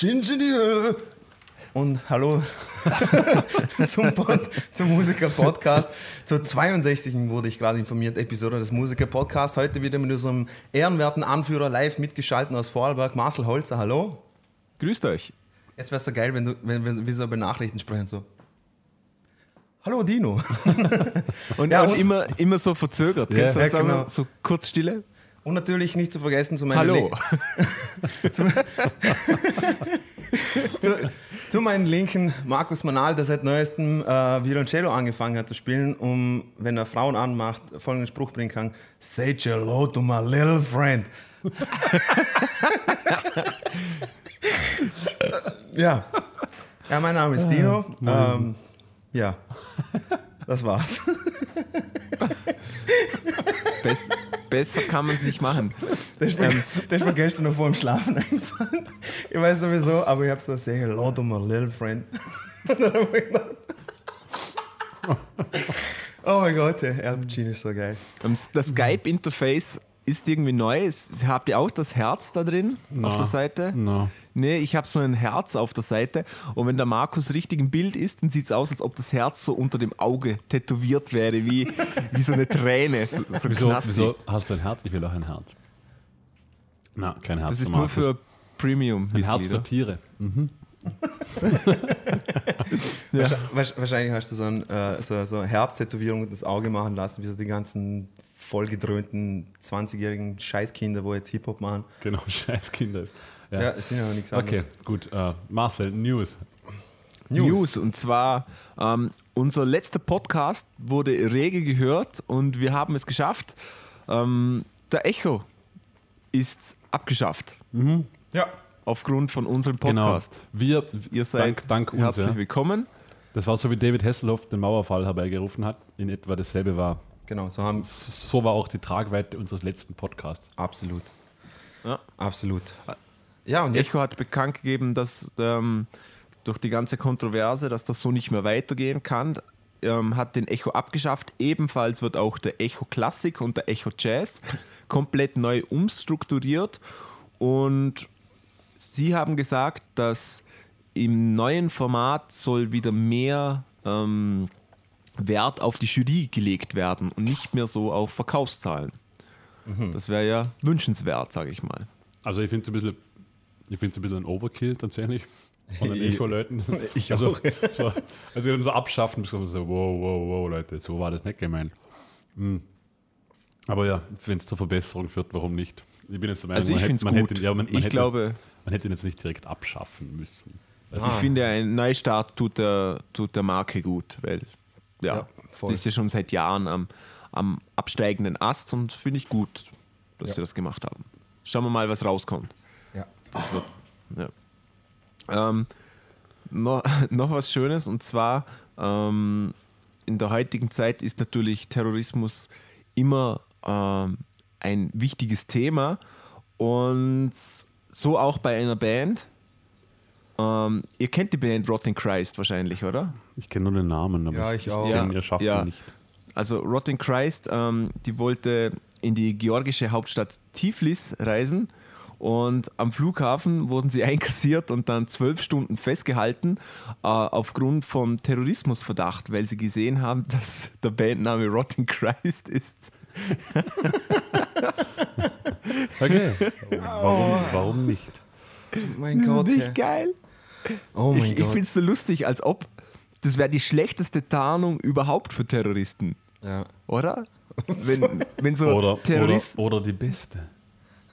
Sind Sie die Höhe? Und hallo zum, Pod, zum Musiker-Podcast. Zur 62. wurde ich gerade informiert, Episode des Musiker-Podcasts. Heute wieder mit unserem ehrenwerten Anführer live mitgeschaltet aus Vorarlberg, Marcel Holzer. Hallo. Grüßt euch. Es wäre so geil, wenn, du, wenn wir, wir so über Nachrichten sprechen, so. Hallo Dino. Und, Ja, und und- immer, immer so verzögert. Ja, ja, sagen? genau. So kurz Stille. Und natürlich nicht zu vergessen zu meinen Hallo. zu, zu, zu meinen Linken Markus Manal, der seit neuestem äh, Violoncello angefangen hat zu spielen, um, wenn er Frauen anmacht, folgenden Spruch bringen kann: Say hello to my little friend. ja. Ja, mein Name ist Dino. Ähm, ja, das war's. Bess, besser kann man es nicht machen. Das ist, mir, das ist mir gestern noch vor dem Schlafen eingefallen. Ich weiß sowieso, aber ich habe so say hello to my little friend. Und dann hab ich gedacht, oh mein Gott, der Erdbeerchen ist so geil. Ähm, Das Skype-Interface ist irgendwie neu. Habt ihr auch das Herz da drin auf Na. der Seite? No. Nee, ich habe so ein Herz auf der Seite und wenn der Markus richtig im Bild ist, dann sieht es aus, als ob das Herz so unter dem Auge tätowiert wäre, wie, wie so eine Träne. So, so Wieso, wieso hast du ein Herz? Ich will auch ein Herz. Na, kein Herz. Das ist nur für premium ein Herz für Tiere. Wahrsch- wahrsch- Wahrscheinlich hast du so, ein, äh, so, so eine Herztätowierung und das Auge machen lassen, wie so die ganzen vollgedröhnten 20-jährigen Scheißkinder, wo jetzt Hip-Hop machen. Genau, scheiß Kinder. Ja. Ja, es sind ja nichts anderes. okay, gut. Äh, Marcel, News. News. Und zwar, ähm, unser letzter Podcast wurde rege gehört und wir haben es geschafft. Ähm, der Echo ist abgeschafft. Ja. Aufgrund von unserem Genau. Podcast. Wir, Ihr seid dank, dank uns. herzlich Ja. willkommen. Das war so, wie David Hasselhoff den Mauerfall herbeigerufen hat. In etwa dasselbe war. Genau, so haben So war auch die Tragweite unseres letzten Podcasts. absolut. Ja. Absolut. Ja, und Echo hat bekannt gegeben, dass ähm, durch die ganze Kontroverse, dass das so nicht mehr weitergehen kann, ähm, hat den Echo abgeschafft. Ebenfalls wird auch der Echo Classic und der Echo Jazz komplett neu umstrukturiert. Und sie haben gesagt, dass im neuen Format soll wieder mehr ähm, Wert auf die Jury gelegt werden und nicht mehr so auf Verkaufszahlen. Das wäre ja wünschenswert, sage ich mal. Also ich finde es ein bisschen, ich finde es ein bisschen ein Overkill tatsächlich von den Echo-Leuten. Ich also, auch. so, also die so abschaffen, so, wow, wow, wow, Leute, so war das nicht gemeint. Hm. Aber ja, wenn es zur Verbesserung führt, warum nicht? Ich bin jetzt der Meinung, Also ich man, hätte, man, gut. hätte, ja, man, man, ich hätte, glaube, man hätte ihn jetzt nicht direkt abschaffen müssen. Also ich finde, ein Neustart tut der, tut der Marke gut, weil ja, Ja, voll. ist ja schon seit Jahren am, am absteigenden Ast und finde ich gut, dass Ja. sie das gemacht haben. Schauen wir mal, was rauskommt. Das wird, ja. ähm, noch, noch was Schönes und zwar ähm, in der heutigen Zeit ist natürlich Terrorismus immer ähm, ein wichtiges Thema und so auch bei einer Band. Ähm, ihr kennt die Band Rotten Christ wahrscheinlich, oder? ich kenne nur den Namen, aber Ja, ich auch. kenn Ja, ihr schafft ja. nicht. Also Rotten Christ, ähm, die wollte in die georgische Hauptstadt Tiflis reisen und am Flughafen wurden sie einkassiert und dann zwölf Stunden festgehalten äh, aufgrund von Terrorismusverdacht, weil sie gesehen haben, dass der Bandname Rotten Christ ist. Okay, warum, warum nicht? Mein Gott. nicht ey. geil? Oh mein ich ich Gott. finde es so lustig, als ob das wäre die schlechteste Tarnung überhaupt für Terroristen, Ja. oder? Wenn, wenn so Oder, Terroristen oder, oder die Beste.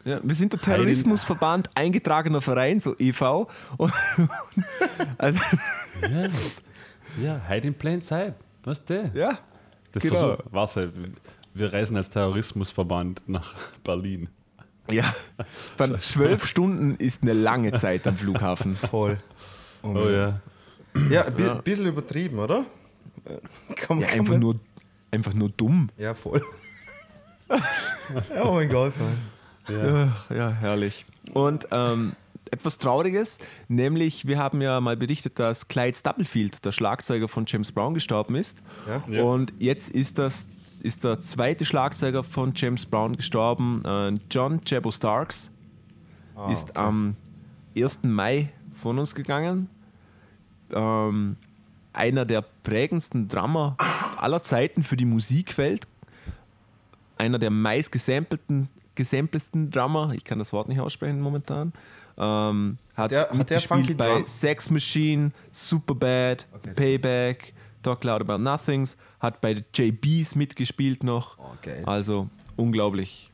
Ja, wir sind der Terrorismusverband, eingetragener Verein, so e.V. Und, also, Ja, ja Hide in Plain Sight. Was der? ja, Das genau. Versuch, was, wir reisen als Terrorismusverband nach Berlin. ja. Beim zwölf Stunden ist eine lange Zeit am Flughafen. Voll. Oh, Oh ja. Ja, ein bi bisschen übertrieben, oder? Kann, Ja, kann einfach man- nur, einfach nur dumm. Ja, voll. oh mein Gott, Mann. Ja, ja herrlich. Und ähm, etwas Trauriges, nämlich wir haben ja mal berichtet, dass Clyde Stubblefield, der Schlagzeuger von James Brown, gestorben ist. Ja. Ja. Und jetzt ist das ist der zweite Schlagzeuger von James Brown gestorben, äh, John Jabo Starks. ist am 1. Mai von uns gegangen. Ähm, einer der prägendsten Drummer aller Zeiten für die Musikwelt. Einer der meist gesampelten, gesampelsten Drummer, ich kann das Wort nicht aussprechen momentan. Ähm, hat Der- hat der Funky bei Drum- Sex Machine, Superbad, Okay. Payback, Talk Loud About Nothings, hat bei JBs mitgespielt noch. Oh, geil. Also unglaublich.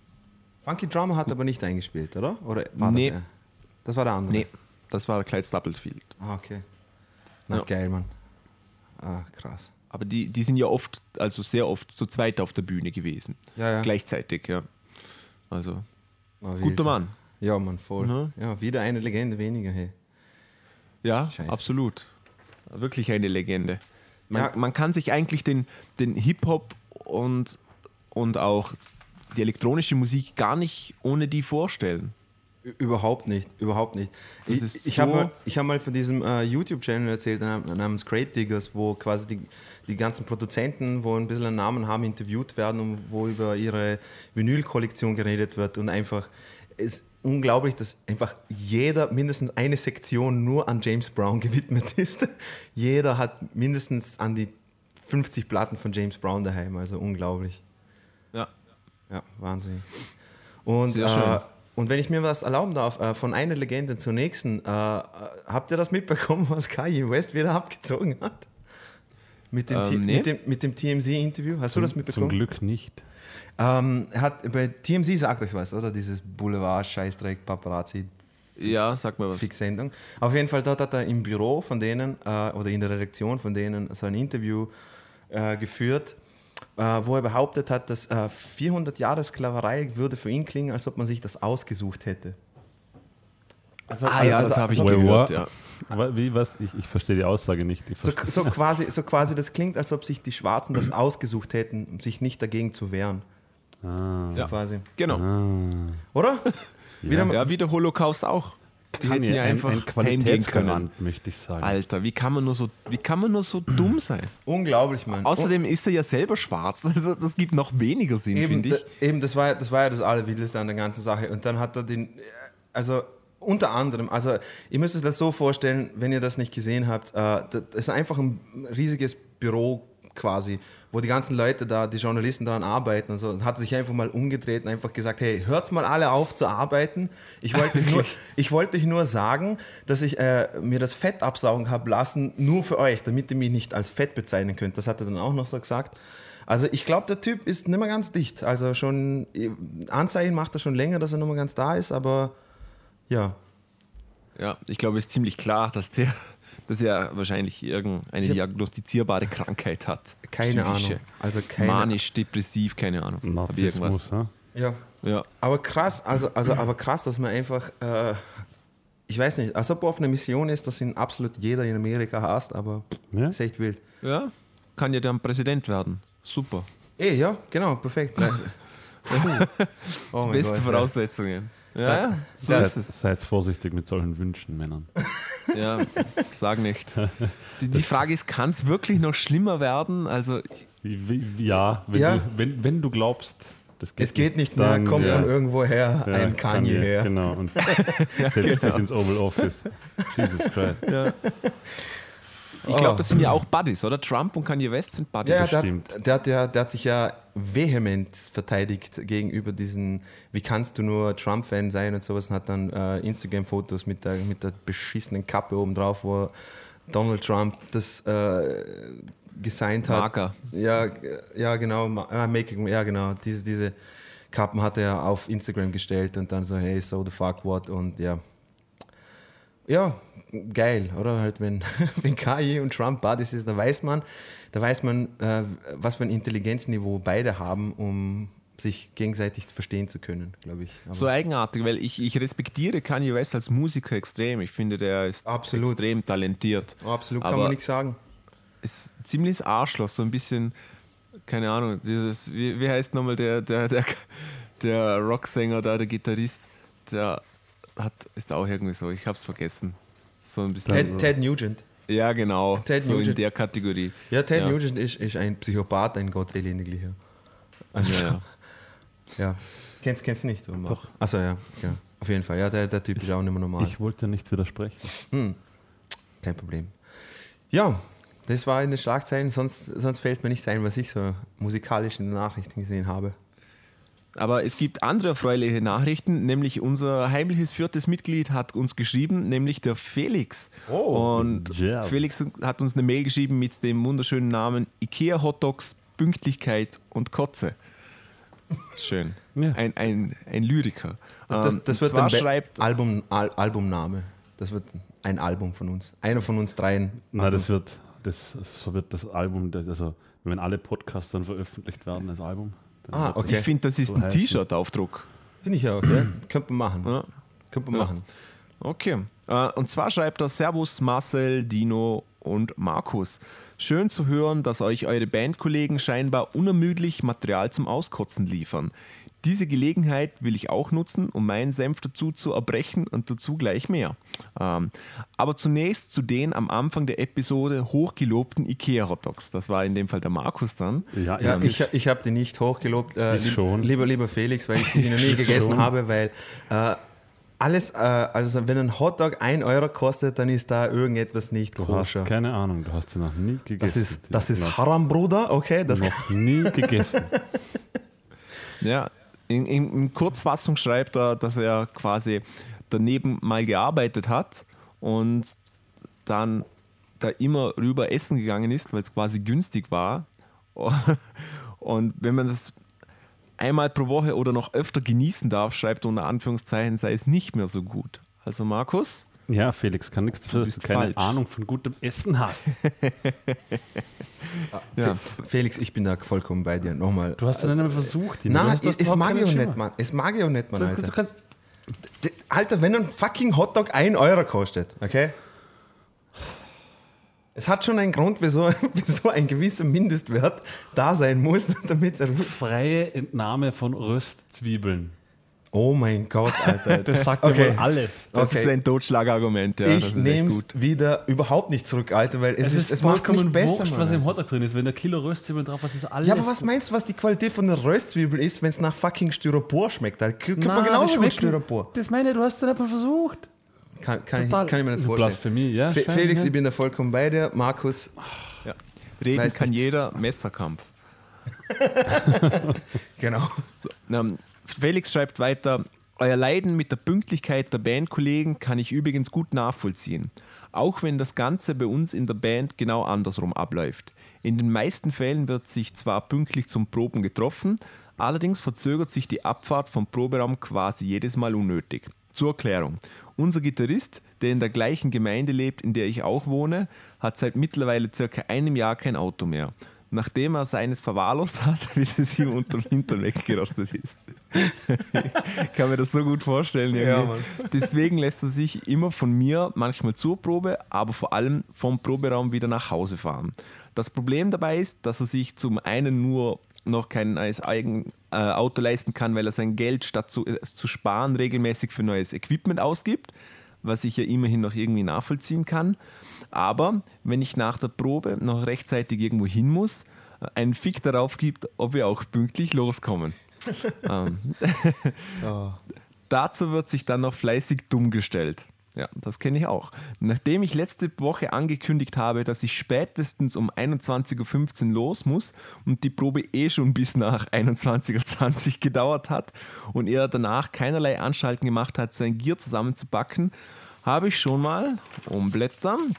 Funky Drummer hat aber nicht eingespielt, oder? Oder war Nee. das? Das war der andere. Nee, das war Clyde Stubblefield. Ah, okay. Na Ja. geil, Mann. Ah, krass. Aber die, die sind ja oft, also sehr oft zu zweit auf der Bühne gewesen. Ja, ja. Gleichzeitig, ja. Also, Ah, guter. Mann. Ja, Mann, voll. Ne? Ja, wieder eine Legende weniger, hey. Ja, Scheiße. absolut. Wirklich eine Legende. Man, Ja. man kann sich eigentlich den, den Hip-Hop und, und auch die elektronische Musik gar nicht ohne die vorstellen. Überhaupt nicht, überhaupt nicht. Das ich ich habe so- mal, ich hab mal von diesem äh, YouTube-Channel erzählt nam- namens Crate Diggers, wo quasi die, die ganzen Produzenten, wo ein bisschen einen Namen haben, interviewt werden und wo über ihre Vinyl-Kollektion geredet wird und einfach es ist unglaublich, dass einfach jeder mindestens eine Sektion nur an James Brown gewidmet ist. jeder hat mindestens an die 50 Platten von James Brown daheim, also unglaublich. Ja. Ja, wahnsinnig. Und, Sehr äh, schön. Und wenn ich mir was erlauben darf, äh, von einer Legende zur nächsten, äh, äh, habt ihr das mitbekommen, was Kanye West wieder abgezogen hat? Mit dem, Ähm, nee. mit dem, mit dem TMZ-Interview? Hast du das Zum mitbekommen? Glück nicht. Ähm, hat bei TMZ sagt euch was, oder? Dieses Boulevard-Scheißdreck, Paparazzi, Ja, sag mal was. Fix-Sendung. Auf jeden Fall, dort hat er im Büro von denen äh, oder in der Redaktion von denen so ein Interview äh, geführt, wo er behauptet hat, dass äh, 400 Jahre Sklaverei würde für ihn klingen, als ob man sich das ausgesucht hätte. Also, Ah ja, also- das habe ich also- gehört. Ja. Wie, was? Ich, ich verstehe die Aussage nicht. Ich So, so, quasi, so quasi, das klingt, als ob sich die Schwarzen das ausgesucht hätten, um sich nicht dagegen zu wehren. Ah. So Ja. quasi. Genau. Ah. Oder? Wieder mal, Ja, wie der Holocaust auch. Die hätten ja ein, einfach ein heimgehen können. Qualitätsgarant, möchte ich sagen. Alter, wie kann man nur so, wie kann man nur so dumm sein? unglaublich, Mann. Außerdem ist er ja selber schwarz. Also das gibt noch weniger Sinn, finde ich. eben das, war, ja- das war ja das Allerwildeste an der ganzen Sache. Und dann hat er den, also unter anderem, also ihr müsst euch das so vorstellen, wenn ihr das nicht gesehen habt, äh, das ist einfach ein riesiges Büro quasi, wo die ganzen Leute da, die Journalisten daran arbeiten und so, und hat sich einfach mal umgedreht und einfach gesagt, hey, hört's mal alle auf zu arbeiten. Ich wollte euch nur, ich wollte euch nur sagen, dass ich äh, mir das Fett absaugen habe lassen, nur für euch, damit ihr mich nicht als Fett bezeichnen könnt. Das hat er dann auch noch so gesagt. Also ich glaube, der Typ ist nicht mehr ganz dicht. Also schon, Anzeichen macht er schon länger, dass er nicht mehr ganz da ist, aber ja. Ja, ich glaube, es ist ziemlich klar, dass der, dass er wahrscheinlich irgendeine diagnostizierbare Krankheit hat. Keine Psychische. Ahnung. Also keine Manisch, depressiv, keine Ahnung. Narzissmus, ja? Ja. Ja. Aber krass, also, also aber krass, dass man einfach, äh, ich weiß nicht, als ob er auf einer Mission ist, dass ihn absolut jeder in Amerika hasst, aber Ja? ist echt wild. ja, kann ja dann Präsident werden. Super. Eh, ja, genau, perfekt. oh Beste Gott, Voraussetzungen. Ja, ja, so Ja, ist Seid, es. seid vorsichtig mit solchen Wünschen, Männern. Ja, sag nicht. Die, die Frage ist, kann es wirklich noch schlimmer werden? Also, Ja, wenn, Ja. Du, wenn, wenn du glaubst, das geht Es geht nicht mehr, kommt ja, von irgendwo her ja, ein Kanye her. Genau, und setzt sich ins Oval Office. Jesus Christ. Ich glaube, das sind ja auch Buddies, oder? Trump und Kanye West sind Buddies. Ja, der, stimmt. hat- der, hat ja, der hat sich ja vehement verteidigt gegenüber diesen, wie kannst du nur Trump-Fan sein und sowas und hat dann äh, Instagram-Fotos mit der, mit der beschissenen Kappe oben drauf, wo Donald Trump das äh, gesigned hat. Marker. Ja, äh, ja genau, ma- ah, making, ja genau, diese, diese Kappen hat er auf Instagram gestellt und dann so, hey, so the fuck what und ja. Ja, geil, oder? Halt, wenn, wenn Kanye und Trump Buddies ist, da weiß man, da weiß man, äh, was für ein Intelligenzniveau beide haben, um sich gegenseitig verstehen zu können, glaube ich. Aber So eigenartig, weil ich, ich respektiere Kanye West als Musiker extrem. Ich finde, der ist Absolut. extrem talentiert. absolut kann aber- man nichts sagen. Ist ein ziemliches Arschloch, so ein bisschen, keine Ahnung, dieses, wie, wie heißt nochmal der, der, der, der Rocksänger da, der Gitarrist, der hat, ist auch irgendwie so, ich hab's vergessen. So ein bisschen. Ted, Ted Nugent. ja, genau. Ted so in Nugent. der Kategorie. Ja, Ted Ja. Nugent ist, ist ein Psychopath, ein gottselendiglicher. Also, Ja, ja. Kennst, kennst du nicht? Oder? Doch. Achso, ja. ja. Auf jeden Fall, ja, der, der Typ ist auch nicht mehr normal. Ich wollte nicht widersprechen. Kein Problem. Ja, das war in den Schlagzeilen, sonst, sonst fällt mir nichts ein, was ich so musikalisch in den Nachrichten gesehen habe. Aber es gibt andere erfreuliche Nachrichten, nämlich unser heimliches viertes Mitglied hat uns geschrieben, nämlich der Felix. Oh, Und Jazz. Felix hat uns eine Mail geschrieben mit dem wunderschönen Namen IKEA Hotdogs, Pünktlichkeit und Kotze. Schön. Ja. Ein, ein, ein Lyriker. Das, Ähm, das wird zwar schreibt, Album, Al Albumname. Das wird ein Album von uns. Einer von uns dreien. Nein, das wird, das, so wird das Album, also wenn alle Podcasts dann veröffentlicht werden, das Album. Ah, okay. ich finde, das ist So ein. T-Shirt-Aufdruck. Finde ich auch, ja. Könnte man machen. Ja. Könnte man Ja. machen. Okay. Äh, Und zwar schreibt er Servus Marcel, Dino und Markus. Schön zu hören, dass euch eure Bandkollegen scheinbar unermüdlich Material zum Auskotzen liefern. Diese Gelegenheit will ich auch nutzen, um meinen Senf dazu zu erbrechen und dazu gleich mehr. Ähm, aber zunächst zu den am Anfang der Episode hochgelobten IKEA-Hotdogs. Das war in dem Fall der Markus dann. Ja, Ja, ja, ich, ich habe die nicht hochgelobt. Äh, Ich schon. Lieber, lieber Felix, weil ich die noch nie gegessen schon. habe, weil äh, alles, äh, also wenn ein Hotdog 1 Euro kostet, dann ist da irgendetwas nicht du koscher. hast keine Ahnung, du hast sie noch nie gegessen. Das ist, das ist Haram, Bruder, okay? Das, noch nie gegessen. Ja, in, in, in Kurzfassung schreibt er, dass er quasi daneben mal gearbeitet hat und dann da immer rüber essen gegangen ist, weil es quasi günstig war. Und wenn man das einmal pro Woche oder noch öfter genießen darf, schreibt er unter Anführungszeichen, sei es nicht mehr so gut. Also Markus, Ja, Felix, kann nichts dafür, dass du keine falsch. Ahnung von gutem Essen hast. ja, Fe- Felix, ich bin da vollkommen bei dir. Nochmal. Du hast ja nicht einmal versucht. Nein, es, mag ich auch nicht, Mann. Es mag ich auch nicht, Mann, Alter, wenn ein fucking Hotdog 1 Euro kostet, okay? Es hat schon einen Grund, wieso, wieso ein gewisser Mindestwert da sein muss, damit es. freie Entnahme von Röstzwiebeln. Oh mein Gott, Alter. Das sagt Okay. ja wohl alles. das Okay. ist ein Totschlagargument. Ja, das ich nehme es gut. wieder überhaupt nicht zurück, Alter, weil es, Es ist, ist es macht nicht besser. wurscht, was im. Hotdog drin ist. Wenn ein Kilo Röstzwiebeln drauf ist, ist alles ja, aber was meinst du, was die Qualität von der Röstzwiebel ist, wenn es nach fucking Styropor schmeckt? Da kriegt man genauso gut schmeckt- Styropor. Das meine ich, du hast es nicht mal versucht. Kann, kann, ich, kann ich mir nicht vorstellen. Blasphemie, ja. Fe Felix, ja. ich bin da vollkommen bei dir. Markus, Reden weiß kann nicht. jeder, Messerkampf. genau. Ähm, Felix schreibt weiter, euer Leiden mit der Pünktlichkeit der Bandkollegen kann ich übrigens gut nachvollziehen. Auch wenn das Ganze bei uns in der Band genau andersrum abläuft. In den meisten Fällen wird sich zwar pünktlich zum Proben getroffen, allerdings verzögert sich die Abfahrt vom Proberaum quasi jedes Mal unnötig. Zur Erklärung. Unser Gitarrist, der in der gleichen Gemeinde lebt, in der ich auch wohne, hat seit mittlerweile circa einem Jahr kein Auto mehr. Nachdem er seines verwahrlost hat, bis es ihm unterm Hintern weggerostet ist. Ich kann mir das so gut vorstellen. Ja, Irgendwie. Deswegen lässt er sich immer von mir, manchmal zur Probe, aber vor allem vom Proberaum wieder nach Hause fahren. Das Problem dabei ist, dass er sich zum einen nur noch kein neues Eigen, äh, Auto leisten kann, weil er sein Geld statt zu, äh, zu sparen regelmäßig für neues Equipment ausgibt, was ich ja immerhin noch irgendwie nachvollziehen kann. Aber wenn ich nach der Probe noch rechtzeitig irgendwo hin muss, äh, einen Fick darauf gibt, ob wir auch pünktlich loskommen. ähm, Dazu wird sich dann noch fleißig dumm gestellt. Ja, das kenne ich auch. Nachdem ich letzte Woche angekündigt habe, dass ich spätestens um 21.15 Uhr los muss und die Probe eh schon bis nach 21.20 Uhr gedauert hat und er danach keinerlei Anstalten gemacht hat, sein Gear zusammenzupacken, habe ich schon mal umblättern.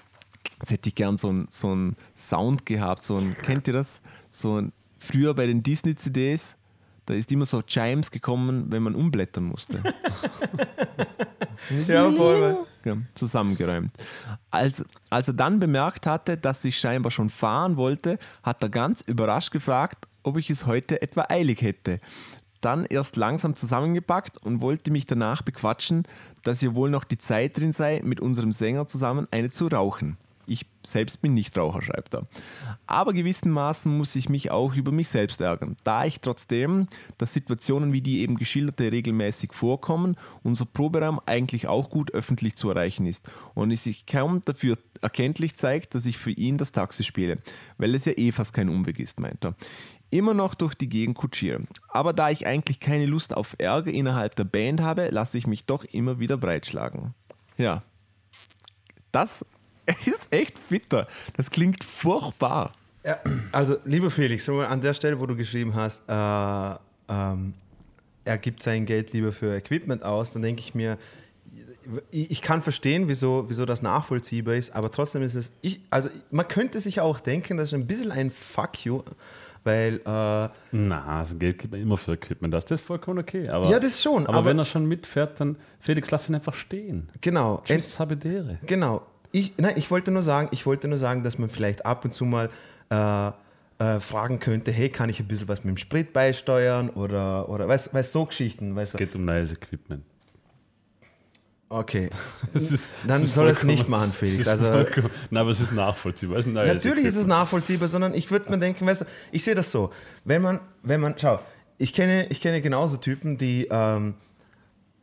Jetzt hätte ich gern so einen so einen Sound gehabt, so ein, kennt ihr das? So ein, früher bei den Disney-CDs, da ist immer so Chimes gekommen, wenn man umblättern musste. Ja, voll. Ja, zusammengeräumt. Als, als er dann bemerkt hatte, dass ich scheinbar schon fahren wollte, hat er ganz überrascht gefragt, ob ich es heute etwa eilig hätte. Dann erst langsam zusammengepackt und wollte mich danach bequatschen, dass hier wohl noch die Zeit drin sei, mit unserem Sänger zusammen eine zu rauchen. Ich selbst bin nicht Raucher, schreibt er. Aber gewissermaßen muss ich mich auch über mich selbst ärgern, da ich trotzdem, dass Situationen wie die eben geschilderte regelmäßig vorkommen, unser Proberaum eigentlich auch gut öffentlich zu erreichen ist und es sich kaum dafür erkenntlich zeigt, dass ich für ihn das Taxi spiele, weil es ja eh fast kein Umweg ist, meint er immer noch durch die Gegend kutschiere. Aber da ich eigentlich keine Lust auf Ärger innerhalb der Band habe, lasse ich mich doch immer wieder breitschlagen. Ja, das ist echt bitter. Das klingt furchtbar. Ja, also, lieber Felix, an der Stelle, wo du geschrieben hast, äh, ähm, er gibt sein Geld lieber für Equipment aus, dann denke ich mir, ich kann verstehen, wieso, wieso das nachvollziehbar ist, aber trotzdem ist es, ich, also man könnte sich auch denken, das ist ein bisschen ein Fuck you weil. Äh, Na, also Geld gibt man immer für Equipment. Das ist vollkommen okay. Aber, ja, das schon. Aber, aber, wenn er schon mitfährt, dann Felix, lass ihn einfach stehen. Genau. Tschüss, habedere. Genau. Ich, nein, ich wollte nur sagen, ich wollte nur sagen, dass man vielleicht ab und zu mal äh, äh, fragen könnte, hey, kann ich ein bisschen was mit dem Sprit beisteuern oder, oder weißt, weißt so Geschichten. Weißt, es geht um neues Equipment. Okay. Ist, Dann soll es nicht machen, Felix. Also, Nein, aber es ist nachvollziehbar. Es ist natürlich ist es nachvollziehbar, sondern ich würde mir denken, weißt du, ich sehe das so. Wenn man, wenn man, schau, ich kenne, ich kenne genauso Typen, die ähm,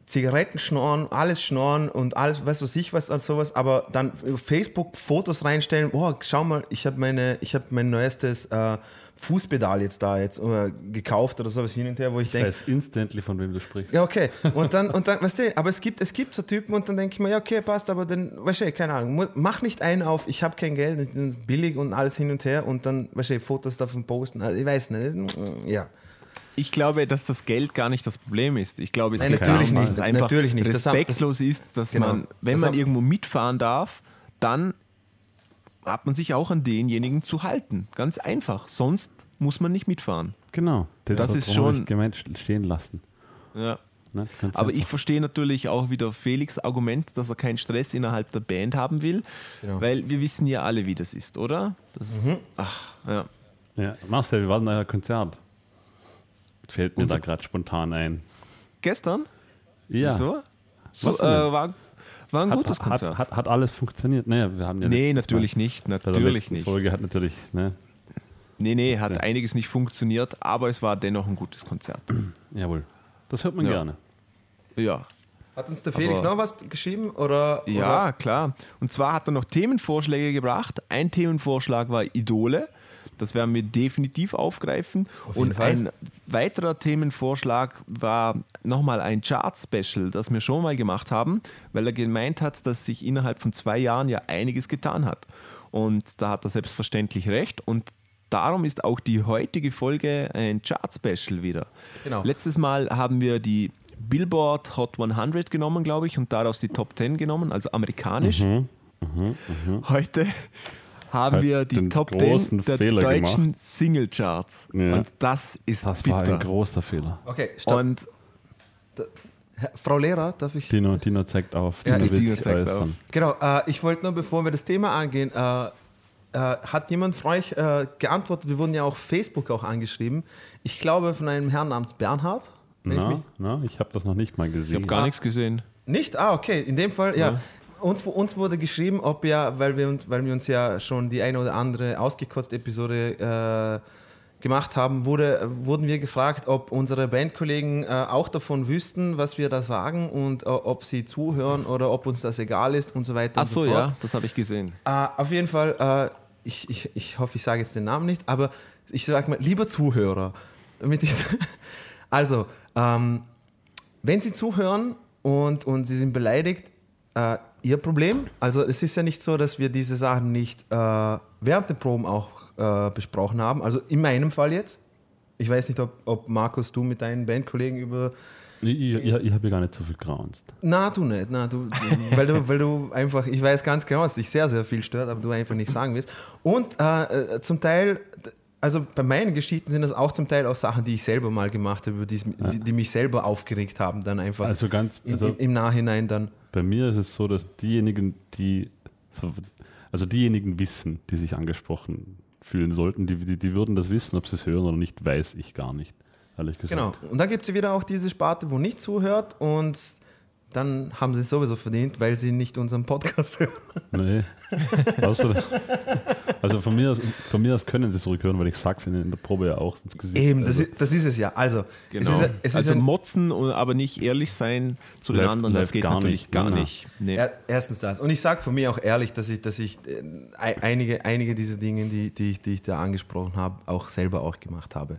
Zigaretten schnorren, alles schnorren und alles, weißt du, was ich was als sowas, aber dann Facebook Fotos reinstellen, oh, schau mal, ich habe meine, ich habe mein neuestes äh, Fußpedal jetzt da jetzt oder gekauft oder sowas hin und her, wo ich, ich denke. weiß instantly, von wem du sprichst. Ja, okay. Und dann, und dann, weißt du, aber es gibt, es gibt so Typen und dann denke ich mir, ja, okay, passt, aber dann, weißt du, keine Ahnung, mach nicht einen auf, ich habe kein Geld, billig und alles hin und her und dann, weißt du, Fotos davon posten. Also, ich weiß nicht, ja. Ich glaube, dass das Geld gar nicht das Problem ist. Ich glaube, es Nein, natürlich darum, nicht. dass es einfach natürlich nicht. respektlos das, ist, dass genau. man, wenn das man irgendwo mitfahren darf, dann hat man sich auch an denjenigen zu halten. Ganz einfach. Sonst muss man nicht mitfahren. Genau. Den das ist schon gemeint stehen lassen. Ja. Ne, Aber ich verstehe natürlich auch wieder Felix Argument, dass er keinen Stress innerhalb der Band haben will, genau. weil wir wissen ja alle, wie das ist, oder? Das mhm. ach, ja. ja. Marcel, wir waren ein Konzert. Fällt mir Unser da gerade spontan ein. Gestern? Ja. Wieso? So, äh, war, war ein hat, gutes Konzert. Hat, hat, hat, alles funktioniert? Naja, wir haben ja nee, natürlich Mal, nicht. Natürlich nicht. Die Folge hat natürlich. Ne, Nee, nee, hat ja. einiges nicht funktioniert, aber es war dennoch ein gutes Konzert. Jawohl. Das hört man ja. gerne. Ja. Hat uns der Felix aber noch was geschrieben? Oder, ja, oder? klar. Und zwar hat er noch Themenvorschläge gebracht. Ein Themenvorschlag war Idole. Das werden wir definitiv aufgreifen. Auf und Fall. ein weiterer Themenvorschlag war nochmal ein Chart-Special, das wir schon mal gemacht haben, weil er gemeint hat, dass sich innerhalb von zwei Jahren ja einiges getan hat. Und da hat er selbstverständlich recht. Und darum ist auch die heutige Folge ein Chart-Special wieder. Genau. Letztes Mal haben wir die Billboard Hot 100 genommen, glaube ich, und daraus die Top 10 genommen, also amerikanisch. Mhm, mh, mh. Heute haben wir die Top 10 der Fehler deutschen Singlecharts. Ja. Und das ist Das bitter. war ein großer Fehler. Okay, stopp. Und da, Frau Lehrer, darf ich? Tino, Tino zeigt auf. Ja, Tino zeigt auf. Genau, äh, ich wollte nur, bevor wir das Thema angehen, äh, äh, hat jemand von euch äh, geantwortet? Wir wurden ja auf Facebook auch angeschrieben. Ich glaube von einem Herrn namens Bernhard. Na, ich, na, ich habe das noch nicht mal gesehen. Ich habe gar ah, nichts gesehen. Nicht? Ah, okay. In dem Fall, ja. ja. Uns, uns, wurde geschrieben, ob ja, weil wir, uns, weil wir uns ja schon die eine oder andere ausgekotzte Episode äh, gemacht haben, wurde, wurden wir gefragt, ob unsere Bandkollegen äh, auch davon wüssten, was wir da sagen und äh, ob sie zuhören oder ob uns das egal ist und so weiter. Ach so, so ja, das habe ich gesehen. Äh, auf jeden Fall äh, ich, ich, ich hoffe, ich sage jetzt den Namen nicht, aber ich sage mal, lieber Zuhörer, damit ich, also, ähm, wenn Sie zuhören und, und Sie sind beleidigt, äh, Ihr Problem. Also es ist ja nicht so, dass wir diese Sachen nicht äh, während der Proben auch äh, besprochen haben. Also in meinem Fall jetzt. Ich weiß nicht, ob, ob Markus, du mit deinen Bandkollegen über ich, ich, ich habe ja gar nicht so viel graunst. Na, du nicht. Na, du, weil, du, weil du einfach, ich weiß ganz genau, dass dich sehr, sehr viel stört, aber du einfach nicht sagen willst. Und äh, äh zum Teil, also bei meinen Geschichten sind das auch zum Teil auch Sachen, die ich selber mal gemacht habe, die, die, die mich selber aufgeregt haben, dann einfach also ganz, also im, im, Nachhinein dann. Bei mir ist es so, dass diejenigen, die, also diejenigen wissen, die sich angesprochen fühlen sollten, die, die, die würden das wissen, ob sie es hören oder nicht, weiß ich gar nicht ehrlich gesagt. Genau. Und dann gibt es wieder auch diese Sparte, wo nicht zuhört und dann haben sie es sowieso verdient, weil sie nicht unseren Podcast hören. Nee. Außer, also von mir, aus, von mir aus können sie es zurückhören, weil ich sag's ihnen in der Probe ja auch ins Gesicht. Eben, das, also, ist, das ist es ja. Also, Genau. es ist, es ist also ein, motzen, aber nicht ehrlich sein zu den anderen, das geht gar natürlich nicht. gar nicht. Nee. Er, erstens das. Und ich sage von mir auch ehrlich, dass ich, dass ich äh, ei- einige, einige dieser Dinge, die, die, ich, die ich da angesprochen habe, auch selber auch gemacht habe.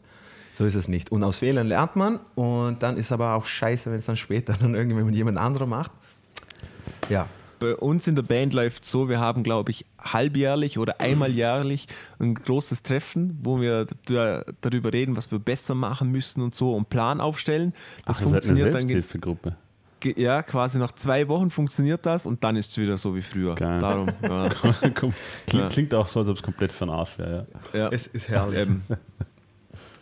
So ist es nicht. Und aus Fehlern lernt man und dann ist aber auch scheiße, wenn es dann später dann irgendjemand jemand anderer macht. Ja. Bei uns in der Band läuft so, wir haben, glaube ich, halbjährlich oder einmal jährlich ein großes Treffen, wo wir da, darüber reden, was wir besser machen müssen und so und Plan aufstellen. Das Ach, funktioniert dann Selbsthilfegruppe. ja quasi nach zwei Wochen funktioniert das und dann ist es wieder so wie früher. Geil. Darum, ja. Klingt, klingt auch so, als ob es komplett für den Arsch wäre. Ja. ja. Es ist herrlich.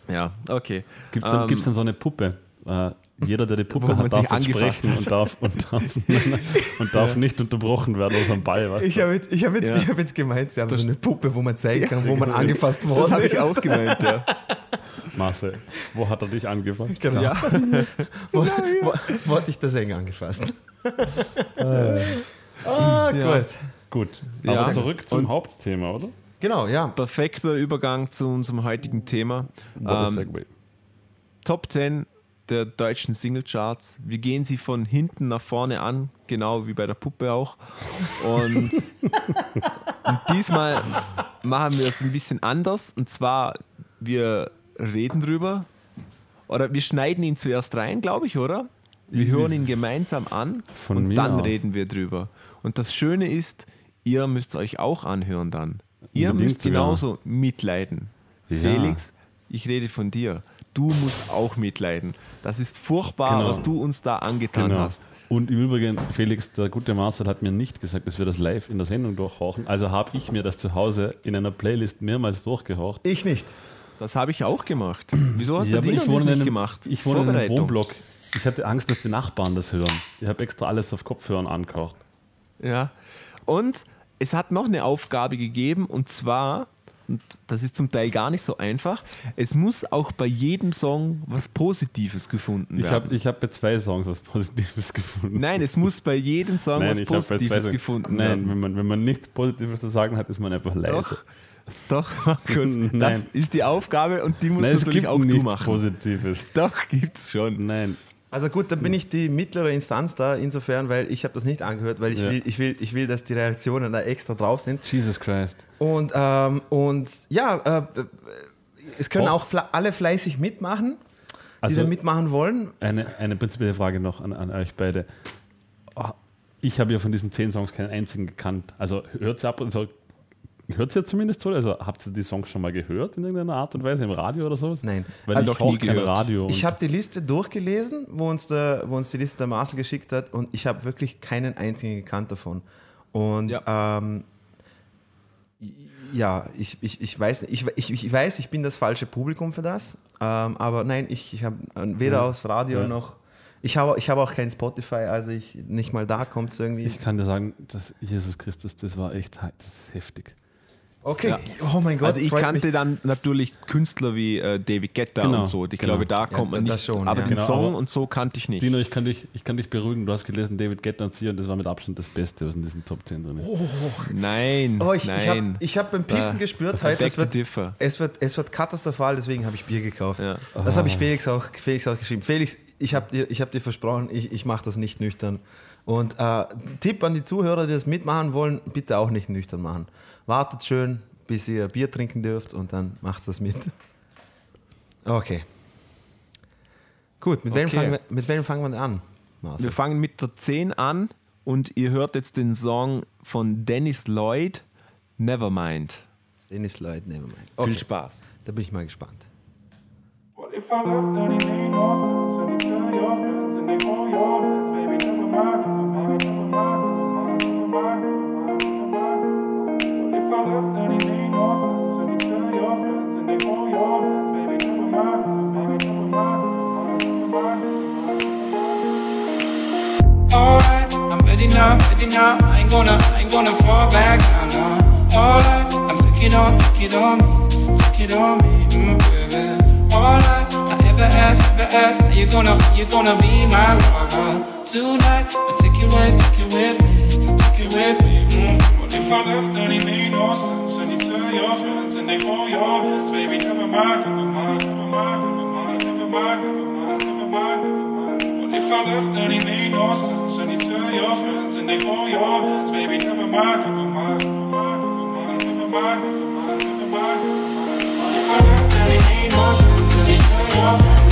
Ja, okay. Gibt es dann, Ähm, gibt's dann so eine Puppe? Äh, jeder, der die Puppe hat, darf sprechen und darf, und darf, und darf nicht unterbrochen werden aus einem Ball. Weißt Ich du? habe jetzt, ich hab jetzt, Ja. ich hab jetzt gemeint, sie haben so eine Puppe, wo man zeigen kann, wo man angefasst worden Das habe ich auch gemeint, ja. Marcel, wo hat er dich angefasst? Genau. ja. Wo, wo, wo hat dich der Sänger angefasst? ah, Ja. gut. Gut, Ja. aber zurück zum Und- Hauptthema, oder? Genau, ja. Perfekter Übergang zu unserem heutigen Thema. Ähm. Top 10 der deutschen Singlecharts. Wir gehen sie von hinten nach vorne an, genau wie bei der Puppe auch. Und, und diesmal machen wir es ein bisschen anders. Und zwar, wir reden drüber. Oder wir schneiden ihn zuerst rein, glaube ich, oder? Wir hören ihn gemeinsam an Von und dann aus. reden wir drüber. Und das Schöne ist, ihr müsst euch auch anhören dann. Ihr Unbedingt müsst genauso mitleiden. Ja. Felix, ich rede von dir. Du musst auch mitleiden. Das ist furchtbar, Genau. was du uns da angetan Genau. hast. Und im Übrigen, Felix, der gute Marcel hat mir nicht gesagt, dass wir das live in der Sendung durchhauchen. Also habe ich mir das zu Hause in einer Playlist mehrmals durchgehaucht. Ich nicht. Das habe ich auch gemacht. Wieso hast Ja, du das nicht einem, gemacht? Ich wohne in einem. Wohnblock. Ich hatte Angst, dass die Nachbarn das hören. Ich habe extra alles auf Kopfhörern angehaucht. Ja. Und es hat noch eine Aufgabe gegeben und zwar, und das ist zum Teil gar nicht so einfach, es muss auch bei jedem Song was Positives gefunden Ich werden. habe ich hab bei zwei Songs was Positives gefunden. Nein, es muss bei jedem Song Nein, was ich Positives gefunden Nein, werden. wenn man, wenn man nichts Positives zu sagen hat, ist man einfach leise. Doch, doch, Markus, das Nein. ist die Aufgabe und die musst Nein, natürlich auch du machen. Positives. Doch, gibt's schon. Nein. Also gut, dann bin ich die mittlere Instanz da, insofern, weil ich habe das nicht angehört, weil ich, Ja. will, ich, will, ich will, dass die Reaktionen da extra drauf sind. Jesus Christ. Und, ähm, und ja, äh, äh, es können Oh. auch alle fleißig mitmachen, die Also- da mitmachen wollen. Eine, eine prinzipielle Frage noch an, an euch beide. Oh, Ich habe ja von diesen zehn Songs keinen einzigen gekannt. Also hört sie ab und so. Hört ihr zumindest so? Also habt ihr die Songs schon mal gehört in irgendeiner Art und Weise im Radio oder sowas? Nein. Weil Also ich noch nie auch kein. Radio. Ich habe die Liste durchgelesen, wo uns, der, wo uns die Liste der Marcel geschickt hat und ich habe wirklich keinen einzigen gekannt davon. Und Ja. ähm, ja, ich, ich, ich, weiß, ich, ich, ich weiß, ich bin das falsche Publikum für das, ähm, aber nein, ich, ich habe weder Ja. aus Radio Ja. noch, ich habe ich habe auch kein Spotify, also ich nicht mal da kommt es irgendwie. ich kann dir sagen, dass Jesus Christus, das war echt das ist heftig. Okay, Ja. oh mein Gott, Also ich kannte mich. dann natürlich Künstler wie äh, David Guetta Genau, und so. Ich genau. glaube, da kommt man das nicht. schon, aber ja. den Genau, Song aber- und so kannte ich nicht. Dino, ich kann, dich, ich kann dich beruhigen. Du hast gelesen, David Guetta und sie und das war mit Abstand das Beste, was in diesen Top 10 drin ist. nein, Oh, ich ich habe nein. ich hab beim Pissen Da- gespürt I heute, es to wird, differ. es, wird, es wird katastrophal, deswegen habe ich Bier gekauft. Ja. Das habe ich Felix auch, Felix auch geschrieben. Felix, ich habe dir, ich hab dir versprochen, ich, ich mache das nicht nüchtern. Und äh, Tipp an die Zuhörer, die das mitmachen wollen, bitte auch nicht nüchtern machen. Wartet schön, bis ihr Bier trinken dürft und dann macht das mit. Okay. Gut, mit, Welchem, Okay. fangen wir, mit welchem fangen wir an? Marcel? Wir fangen mit der 10 an und ihr hört jetzt den Song von Dennis Lloyd, Nevermind. Dennis Lloyd, nevermind. Viel Okay, Spaß. da bin ich mal gespannt. What if I left any main horses and you tell your friends and they call your friends? Baby, never mind, now, ready now. I ain't gonna, I ain't gonna fall back now. Alright, I'm taking on, take it on me, take it on me, mm, baby. Alright, I ever ask, ever ask, are you gonna, are you gonna be my lover Tonight, I take you away, take you with me, take you with me. Mm. If I left and it made no sense? And you tell your friends and they hold your hands, baby. Never mind, never mind, never mind, never mind, never mind, never mind, never mind, never mind. What if I left and it made no sense? And you tell your friends and they hold your hands, baby. Never mind, never mind, never mind, never mind, never mind, never mind. If I left and it made no sense? And you tell your friends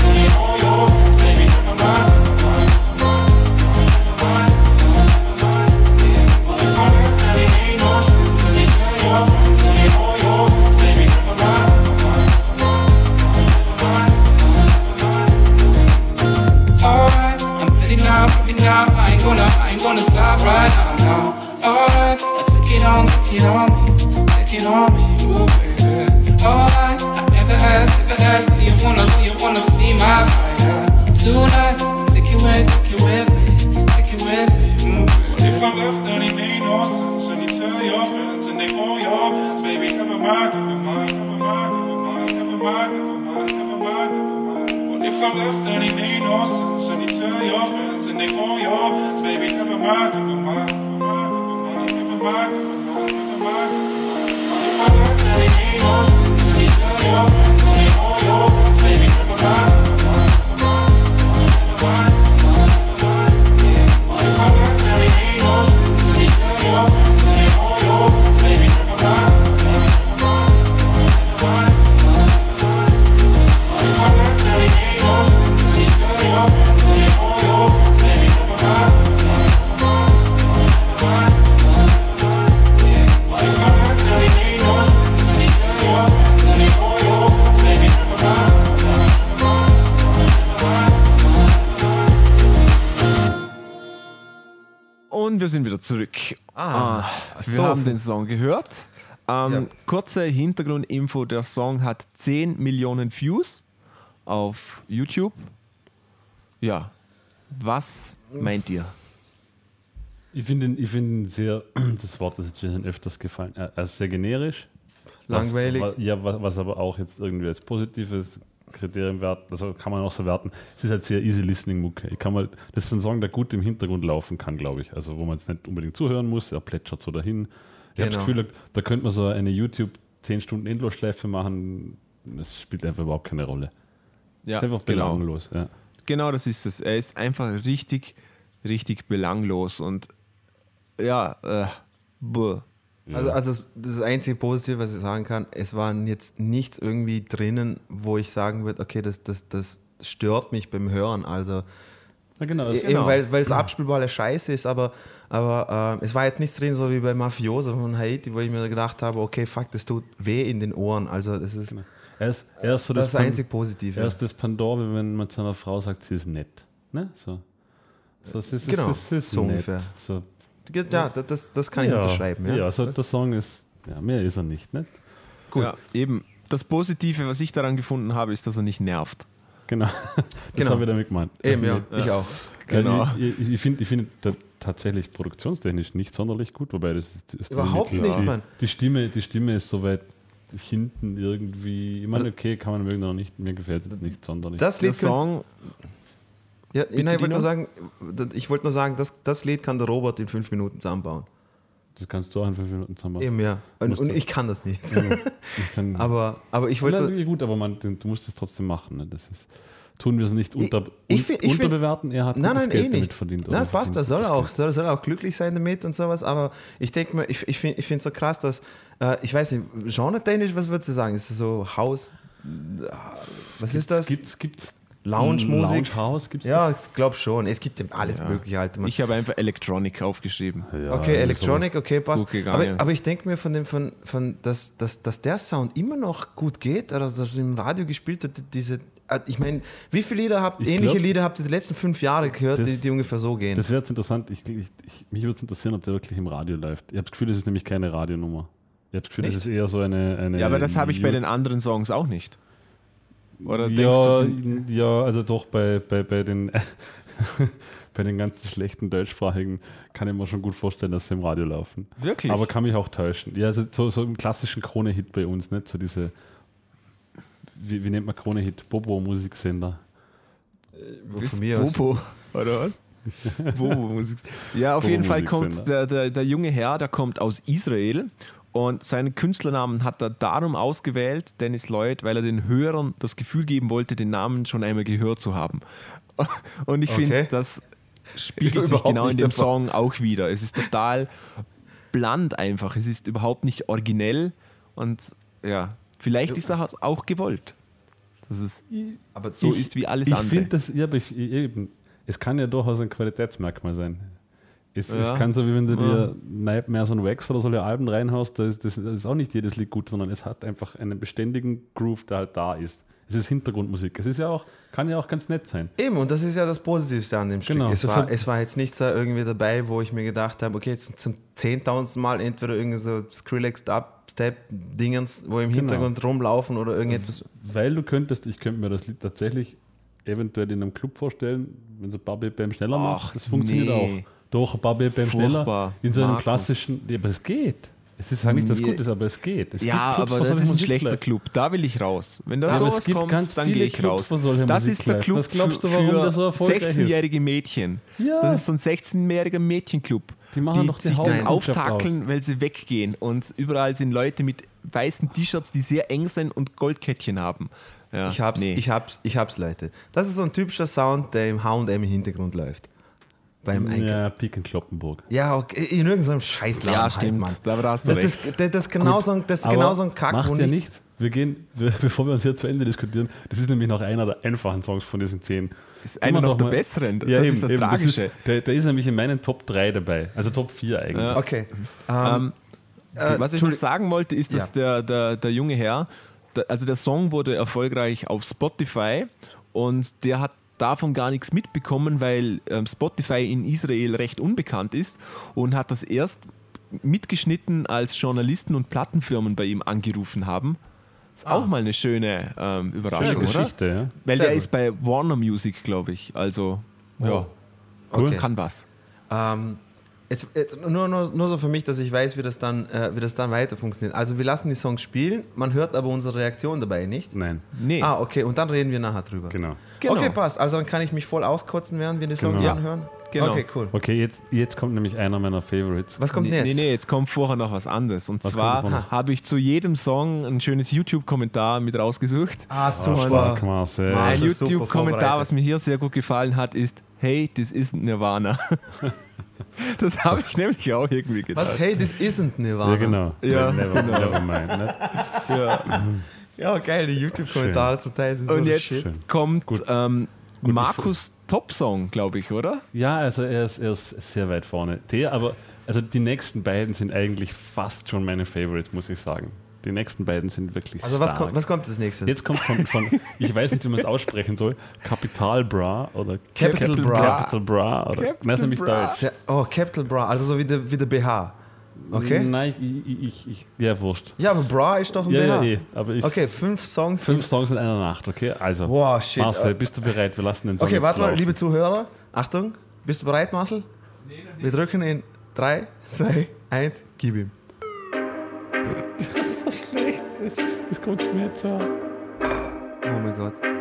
Song gehört. Ähm, Ja. Kurze Hintergrundinfo: Der Song hat 10 Millionen Views auf YouTube. Ja, was meint ihr? Ich finde ihn, ich find ihn sehr, das Wort ist jetzt schon öfters gefallen, ist sehr generisch. Langweilig. Was, wa- ja, was, was aber auch jetzt irgendwie als positives Kriterium wert, also kann man auch so werten. Es ist halt sehr easy listening Mucke. Ich kann mal, das ist ein Song, der gut im Hintergrund laufen kann, glaube ich. Also wo man jetzt nicht unbedingt zuhören muss, er plätschert so dahin. Ich habe das Genau. Gefühl, da könnte man so eine YouTube 10 Stunden Endlosschleife machen. Es spielt einfach überhaupt keine Rolle. Ja, ist einfach genau. belanglos. Ja. Genau, das ist es. Er ist einfach richtig, richtig belanglos und ja, äh, buh. Also, also das einzige Positive, was ich sagen kann, es waren jetzt nichts irgendwie drinnen, wo ich sagen würde, okay, das, das, das stört mich beim Hören. Also Ja, genau. Das, eben weil, weil es abspielbare Scheiße ist, aber, aber äh, es war jetzt nichts drin, so wie bei Mafioso von Haiti, wo ich mir gedacht habe, okay, fuck, das tut weh in den Ohren. Also das ist er ist, er ist so das, das, einzig Positive. Er ist das Pandor, wenn man zu einer Frau sagt, sie ist nett. Ne? So. so es ist, Genau, es ist, es ist so nett. ungefähr. So, ja, das, das kann ich ja, unterschreiben. Ja. Ja, also der Song ist, ja, mehr ist er nicht. Ne? Gut. Ja, eben. Das Positive, was ich daran gefunden habe, ist, dass er nicht nervt. Genau. Das Genau. habe ich damit gemeint. Eben, ja, Also, ich auch. Genau. Ich, ich, ich finde ich find tatsächlich produktionstechnisch nicht sonderlich gut, wobei das ist, Überhaupt nicht, die, Mann. Die Stimme, die Stimme ist so weit hinten irgendwie. Ich meine, okay, kann man mögen oder nicht. Mir gefällt es jetzt nicht sonderlich. Das Lied Song, Ja, nein, ich wollte nur sagen, ich wollte nur sagen, das, das Lied kann der Robert in fünf Minuten zusammenbauen. Das kannst du auch in fünf Minuten zusammen Eben ja. Und, und ich kann das nicht. Ich kann, aber, aber ich wollte. ja, gut, aber man, du musst es trotzdem machen. Ne? Das ist, tun wir es nicht unter, ich ich find- unterbewerten. Er hat Nein, nein, Geld eh damit nicht. verdient. Nein, passt, er soll auch, soll, soll auch glücklich sein damit und sowas, aber ich denke mir, ich, ich finde ich find so krass, dass, äh, ich weiß nicht, genre-technisch, was würdest du sagen? Ist es so Haus, äh, was ist das? Gibt's, gibt's Lounge-Musik? Lounge House gibt's Ja, das? ich glaube schon. Es gibt ja alles Ja. mögliche. Man. ich habe einfach Electronic aufgeschrieben. Ja, Okay, Electronic, okay, passt. Aber, aber ich denke mir, von dem, von, von, dass, dass, dass der Sound immer noch gut geht, oder dass das im Radio gespielt wird, diese. äh, Ich meine, wie viele Lieder habt, Ich ähnliche glaub- Lieder habt ihr die letzten fünf Jahre gehört, Das- die, die ungefähr so gehen? Das wäre jetzt interessant. Ich, ich, ich, mich würde es interessieren, ob der wirklich im Radio läuft. Ich habe das Gefühl, das ist nämlich keine Radionummer. Ich habe das Gefühl, das ist eher so eine. eine Ja, aber das habe ich bei den anderen Songs auch nicht. Oder denkst ja, du, ja, also doch bei, bei, bei den bei den ganzen schlechten deutschsprachigen kann ich mir schon gut vorstellen, dass sie im Radio laufen. Wirklich? Aber kann mich auch täuschen. Ja, also so, so im klassischen Krone-Hit bei uns, nicht? So diese, wie, wie nennt man Krone-Hit? Bobo-Musiksender. Von mir aus. Bobo, oder was? Bobo-Musik. Ja, auf jeden Fall kommt der, der, der junge Herr, der kommt aus Israel und seinen Künstlernamen hat er darum ausgewählt, Dennis Lloyd, weil er den Hörern das Gefühl geben wollte, den Namen schon einmal gehört zu haben. Und ich finde, Okay. das spiegelt sich genau in dem davon. Song auch wieder. Es ist total bland einfach. Es ist überhaupt nicht originell und ja, vielleicht ist das auch gewollt. Dass es Aber so ist wie alles ich andere. finde das, ja, ich, eben, es kann ja durchaus ein Qualitätsmerkmal sein. Es, es Ja. kann so, wie wenn du Ja. dir Night mehr so ein Wax oder so eine Alben reinhaust, da ist, das, das ist auch nicht jedes Lied gut, sondern es hat einfach einen beständigen Groove, der halt da ist. Es ist Hintergrundmusik. Es ist ja auch, kann ja auch ganz nett sein. Eben, und das ist ja das Positivste an dem Stück. Genau, es, war, es war jetzt nicht so irgendwie dabei, wo ich mir gedacht habe, okay, jetzt zum zehntausendsten Mal entweder irgendwie so Skrillex Dubstep-Dingens, wo im Genau. Hintergrund rumlaufen oder irgendetwas. Weil du könntest, ich könnte mir das Lied tatsächlich eventuell in einem Club vorstellen, wenn so ein paar BPM schneller Ach, macht. Das funktioniert nee. auch. Doch, ein paar BPM schneller. In so einem Markus. klassischen. Ja, aber es geht. Es ist halt nicht das. Gute, aber es geht. Es Ja, gibt Clubs, aber das ist ein Musik schlechter läuft. Club. Da will ich raus. Wenn da Ja, sowas es gibt kommt, ganz dann gehe ich Clubs, raus. Das Musik ist der. Club du, für, warum für der so erfolgreich ist? 16-jährige Mädchen. Ja. Das ist so ein 16-jähriger Mädchenclub. Die machen doch die sich dann auftakeln, weil sie weggehen. Und überall sind Leute mit weißen T-Shirts, die sehr eng sind und Goldkettchen haben. Ja, Ich hab's, nee. ich hab's, ich hab's, Leute. Das ist so ein typischer Sound, der im H&M im Hintergrund läuft. Beim Einkauf. Ja, Pik in Kloppenburg. Ja, okay, in irgendeinem Scheißladen ja, halt, stimmt. Mann. da hast du Das, recht. das, das, das, ist genau so ein, das ist Aber genau so ein Kack, Macht ja nicht- nichts. Wir gehen, wir, bevor wir uns hier zu Ende diskutieren, das ist nämlich noch einer der einfachen Songs von diesen zehn. ist einer noch der mal- besseren. Das Ja, ist eben, das eben, Tragische. ist, der, der ist nämlich in meinen Top 3 dabei. Also Top 4 eigentlich. Ja. Okay. Ähm, Ähm, äh, was ich noch sagen wollte, ist, dass der, der, der junge Herr, der, also der Song wurde erfolgreich auf Spotify und der hat davon gar nichts mitbekommen, weil ähm, Spotify in Israel recht unbekannt ist und hat das erst mitgeschnitten, als Journalisten und Plattenfirmen bei ihm angerufen haben. Ist auch mal eine schöne ähm, Schöne Überraschung, oder? Geschichte, ja. Weil Sehr der gut. ist bei Warner Music, glaube ich. Also, ja, Okay. kann was. Ähm, jetzt, jetzt nur, nur, nur so für mich, dass ich weiß, wie das, dann, äh, wie das dann weiter funktioniert. Also wir lassen die Songs spielen, man hört aber unsere Reaktion dabei nicht. Nein, Nee, Ah, okay, und dann reden wir nachher drüber. genau. genau. Okay, passt. Also dann kann ich mich voll auskotzen, während wir die Songs Genau. anhören. Genau. Okay, cool. Okay, jetzt, jetzt kommt nämlich einer meiner Favorites. Was kommt nee, denn Nee, jetzt? nee, jetzt kommt vorher noch was anderes. Und Was zwar habe ich zu jedem Song ein schönes YouTube-Kommentar mit rausgesucht. Ah, Spaß super. gemacht, ey. Ah, Ein YouTube-Kommentar, was mir hier sehr gut gefallen hat, ist: Hey, this isn't Nirvana. das habe ich nämlich auch irgendwie gedacht. Was? Hey, this isn't Nirvana. Ja, genau. Ja, never, never mind. Ne? Ja. Ja, geil, die YouTube-Kommentare zum Teil sind so Und jetzt shit. Kommt Gut. ähm, Gut, Markus Top-Song, glaube ich, oder? Ja, also er ist, er ist sehr weit vorne. Der, aber also die nächsten beiden sind eigentlich fast schon meine Favorites, muss ich sagen. Die nächsten beiden sind wirklich Also was stark. kommt, was kommt als nächstes? Jetzt kommt von, von ich weiß nicht, wie man es aussprechen soll, Capital Bra oder Capital Bra. Capital Bra oder Capital Nein, ist nämlich Bra. Deutsch. Sehr- Oh, Capital Bra, also so wie der, wie der BH. Okay? Nein, ich, ich, ich, ja, wurscht. Ja, aber Bra ist doch ein Ja, BH. ja, eh. Aber ich, Okay, fünf Songs. fünf Songs in einer Nacht, okay? Also, Wow, shit. Marcel, bist du bereit? Wir lassen den Song Okay, jetzt warte mal, laufen. liebe Zuhörer. Achtung, bist du bereit, Marcel? Wir drücken in 3, 2, 1, gib ihm. Ist, das kommt mir, ciao. Oh mein Gott.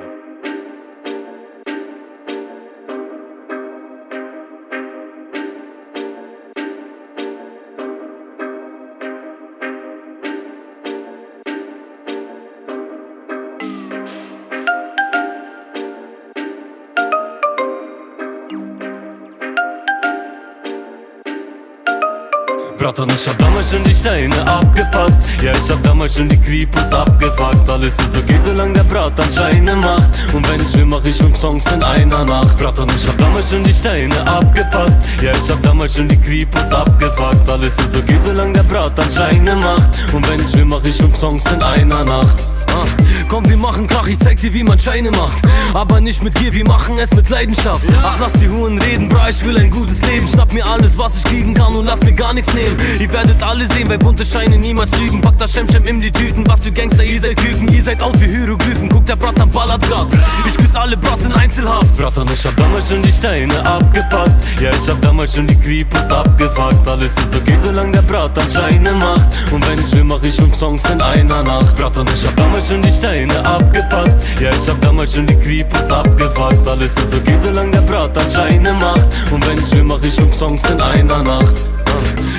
Bratan, ich hab damals schon die Steine abgepackt. Ja, ich hab damals schon die Kripus abgefuckt. Alles ist okay, solange der Bratan Scheine macht. Und wenn ich will, mach ich fünf Songs in einer Nacht. Bratan, ich hab damals schon die Steine abgepackt. Ja, ich hab damals schon die Kripus abgefuckt. Alles ist okay, solange der Bratan Scheine macht. Und wenn ich will, mach ich fünf Songs in einer Nacht. Ah, Komm, wir machen Krach, ich zeig dir, wie man Scheine macht. Aber nicht mit Gier, wir machen es mit Leidenschaft. Ach, lass die Huren reden, bra, ich will ein gutes Leben. Schnapp mir alles, was ich kriegen kann und lass mir gar nichts nehmen. Ihr werdet alle sehen, weil bunte Scheine niemals lügen. Packt das Schemschem in die Tüten, was für Gangster, ihr seid Küken. Ihr seid out wie Hieroglyphen, guckt der Bratan ballert grad. Ich küss alle Bras in Einzelhaft. Bratan, ich hab damals schon die Steine abgepackt. Ja, ich hab damals schon die Kripus abgefuckt. Alles ist okay, solange der Bratan Scheine macht. Und wenn ich will, mach ich fünf Songs in einer Nacht. Bratan, ich hab damals schon die Steine abgepackt. Ja, ich hab damals schon die Creepers abgefuckt. Alles ist okay, solange der Brat an Scheine macht. Und wenn ich will, mach ich fünf Songs in einer Nacht.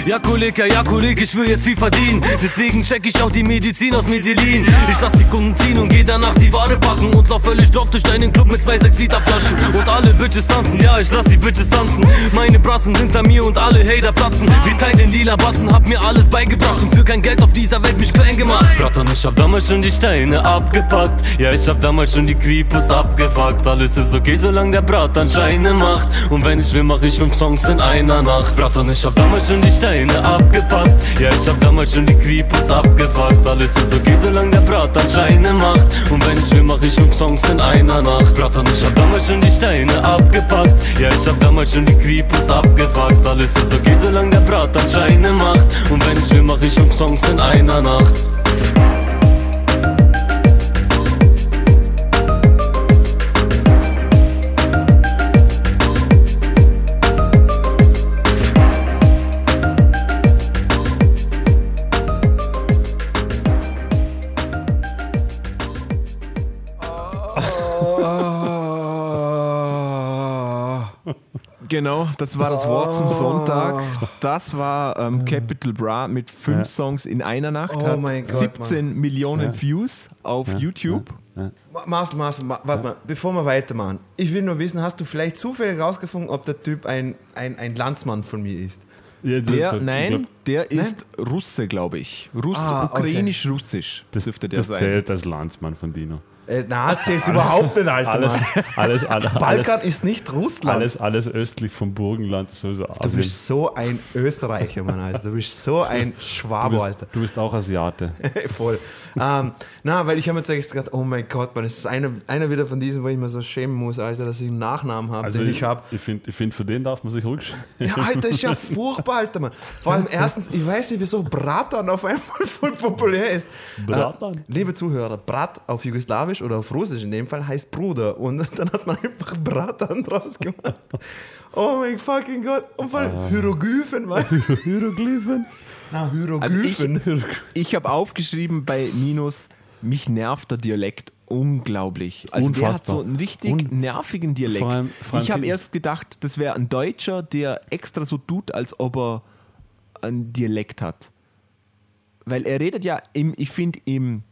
Ja, Kollege, ja, Kollege, ich will jetzt viel verdienen. Deswegen check ich auch die Medizin aus Medellin. Ich lass die Kunden ziehen und geh danach die Ware packen. Und lauf völlig drauf durch deinen Club mit zwei 6 Liter Flaschen. Und alle Bitches tanzen, ja, ich lass die Bitches tanzen. Meine Brassen hinter mir und alle Hater platzen. Wir teilen den lila Batzen, hab mir alles beigebracht. Und für kein Geld auf dieser Welt mich klein gemacht. Bratan, ich hab damals schon die Steine abgepackt. Ja, ich hab damals schon die Creepers abgefuckt. Alles ist okay, solange der Bratan Scheine macht. Und wenn ich will, mach ich fünf Songs in einer Nacht. Bratan, ich hab damals schon die Steine abgepackt. Ja, ich hab damals schon die Creepers abgefuckt. Alles ist okay, solange der Bratan Scheine macht. Und wenn ich will, mach ich fünf Songs in einer Nacht. Bratan, ich hab damals schon die Steine abgepackt. Ja, ich hab damals schon die Creepers abgefuckt. Alles ist okay, solange der Bratan Scheine macht. Und wenn ich will, mach ich fünf Songs in einer Nacht. Genau, das war das Wort zum Sonntag. Das war ähm, Capital Bra mit fünf Ja. Songs in einer Nacht. Oh hat mein Gott, 17 Millionen Ja. Views auf YouTube. Ma- Marcel, Marcel, ma warte mal, bevor wir weitermachen. Ich will nur wissen, hast du vielleicht zufällig rausgefunden, ob der Typ ein, ein, ein Landsmann von mir ist? Ja, Der, nein, der ist Russe, glaube ich. Russ, Ah, okay. ukrainisch-russisch das, dürfte der das sein. zählt als Landsmann von Dino. Äh, na, zählt überhaupt nicht, Alter. Alles, Mann. alles, alles, alles, Balkan ist nicht Russland. alles, alles östlich vom Burgenland ist sowieso Du Asien. bist so ein Österreicher, Mann, Alter. Du bist so ein Du bist, Alter. du bist auch Asiate. Voll. ähm, na, weil ich habe mir jetzt gedacht, oh mein Gott, man, das ist einer, einer wieder von diesen, wo ich mir so schämen muss, Alter, dass ich einen Nachnamen habe, Also den ich, ich habe. ich finde, ich find, für den darf man sich ruhig schämen. Ja, Alter, ist ja furchtbar, Alter, Mann. Vor allem erstens, ich weiß nicht, wieso Bratan auf einmal voll populär ist. Bratan? Äh, liebe Zuhörer, Brat auf Jugoslawisch oder auf Russisch in dem Fall heißt Bruder. Und dann hat man einfach Bratan draus gemacht. Oh mein fucking Gott. Und vor allem Hieroglyphen, weil. Hieroglyphen? Na, Also ich Hieroglyphen. ich habe aufgeschrieben bei Minus, mich nervt der Dialekt unglaublich. Also der hat Unfassbar. so einen richtig Un- nervigen Dialekt. Vor allem- vor allem ich habe erst gedacht, das wäre ein Deutscher, der extra so tut, als ob er einen Dialekt hat. Weil er redet ja, im, ich finde, im,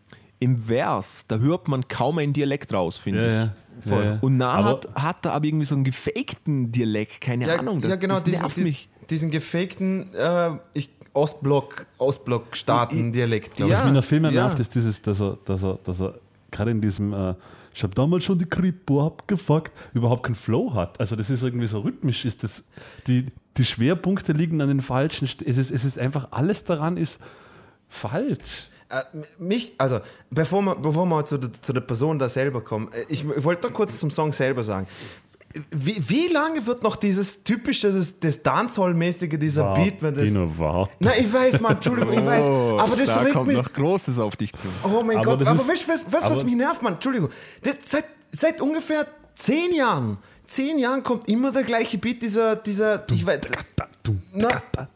im Vers, da hört man kaum einen Dialekt raus, finde Ja, ich. ja. Voll. ja, ja. Und nah hat, hat er aber irgendwie so einen gefakten Dialekt, keine Ahnung. Das, ja, genau, das diesen, nervt mich. diesen gefakten äh, ich, Ostblock, Ostblock-Staaten-Dialekt, glaube Was Ja, mich der Film ja. nervt, ist dieses, dass er, dass er, dass er gerade in diesem, äh, ich habe damals schon die Kripo abgefuckt, überhaupt keinen Flow hat. Also das ist irgendwie so rhythmisch, ist das, die, die Schwerpunkte liegen an den falschen, St- es ist, es ist einfach, alles daran ist falsch. Äh, mich, also, bevor wir, bevor wir zu, der, zu der Person da selber kommen, äh, ich, ich wollte noch kurz zum Song selber sagen. Wie, wie lange wird noch dieses typische, das, das Dancehall-mäßige, dieser Beat, wenn das. Dino, warte. Na, ich weiß, Mann, Entschuldigung, ich weiß. Aber das Oh, da regt kommt mich. noch Großes auf dich zu. Oh mein Aber Gott, aber ist- weißt du, was, was, was mich nervt, Mann? Entschuldigung. Das, seit, seit ungefähr zehn Jahren, zehn Jahren kommt immer der gleiche Beat, dieser, dieser, ich weiß, na,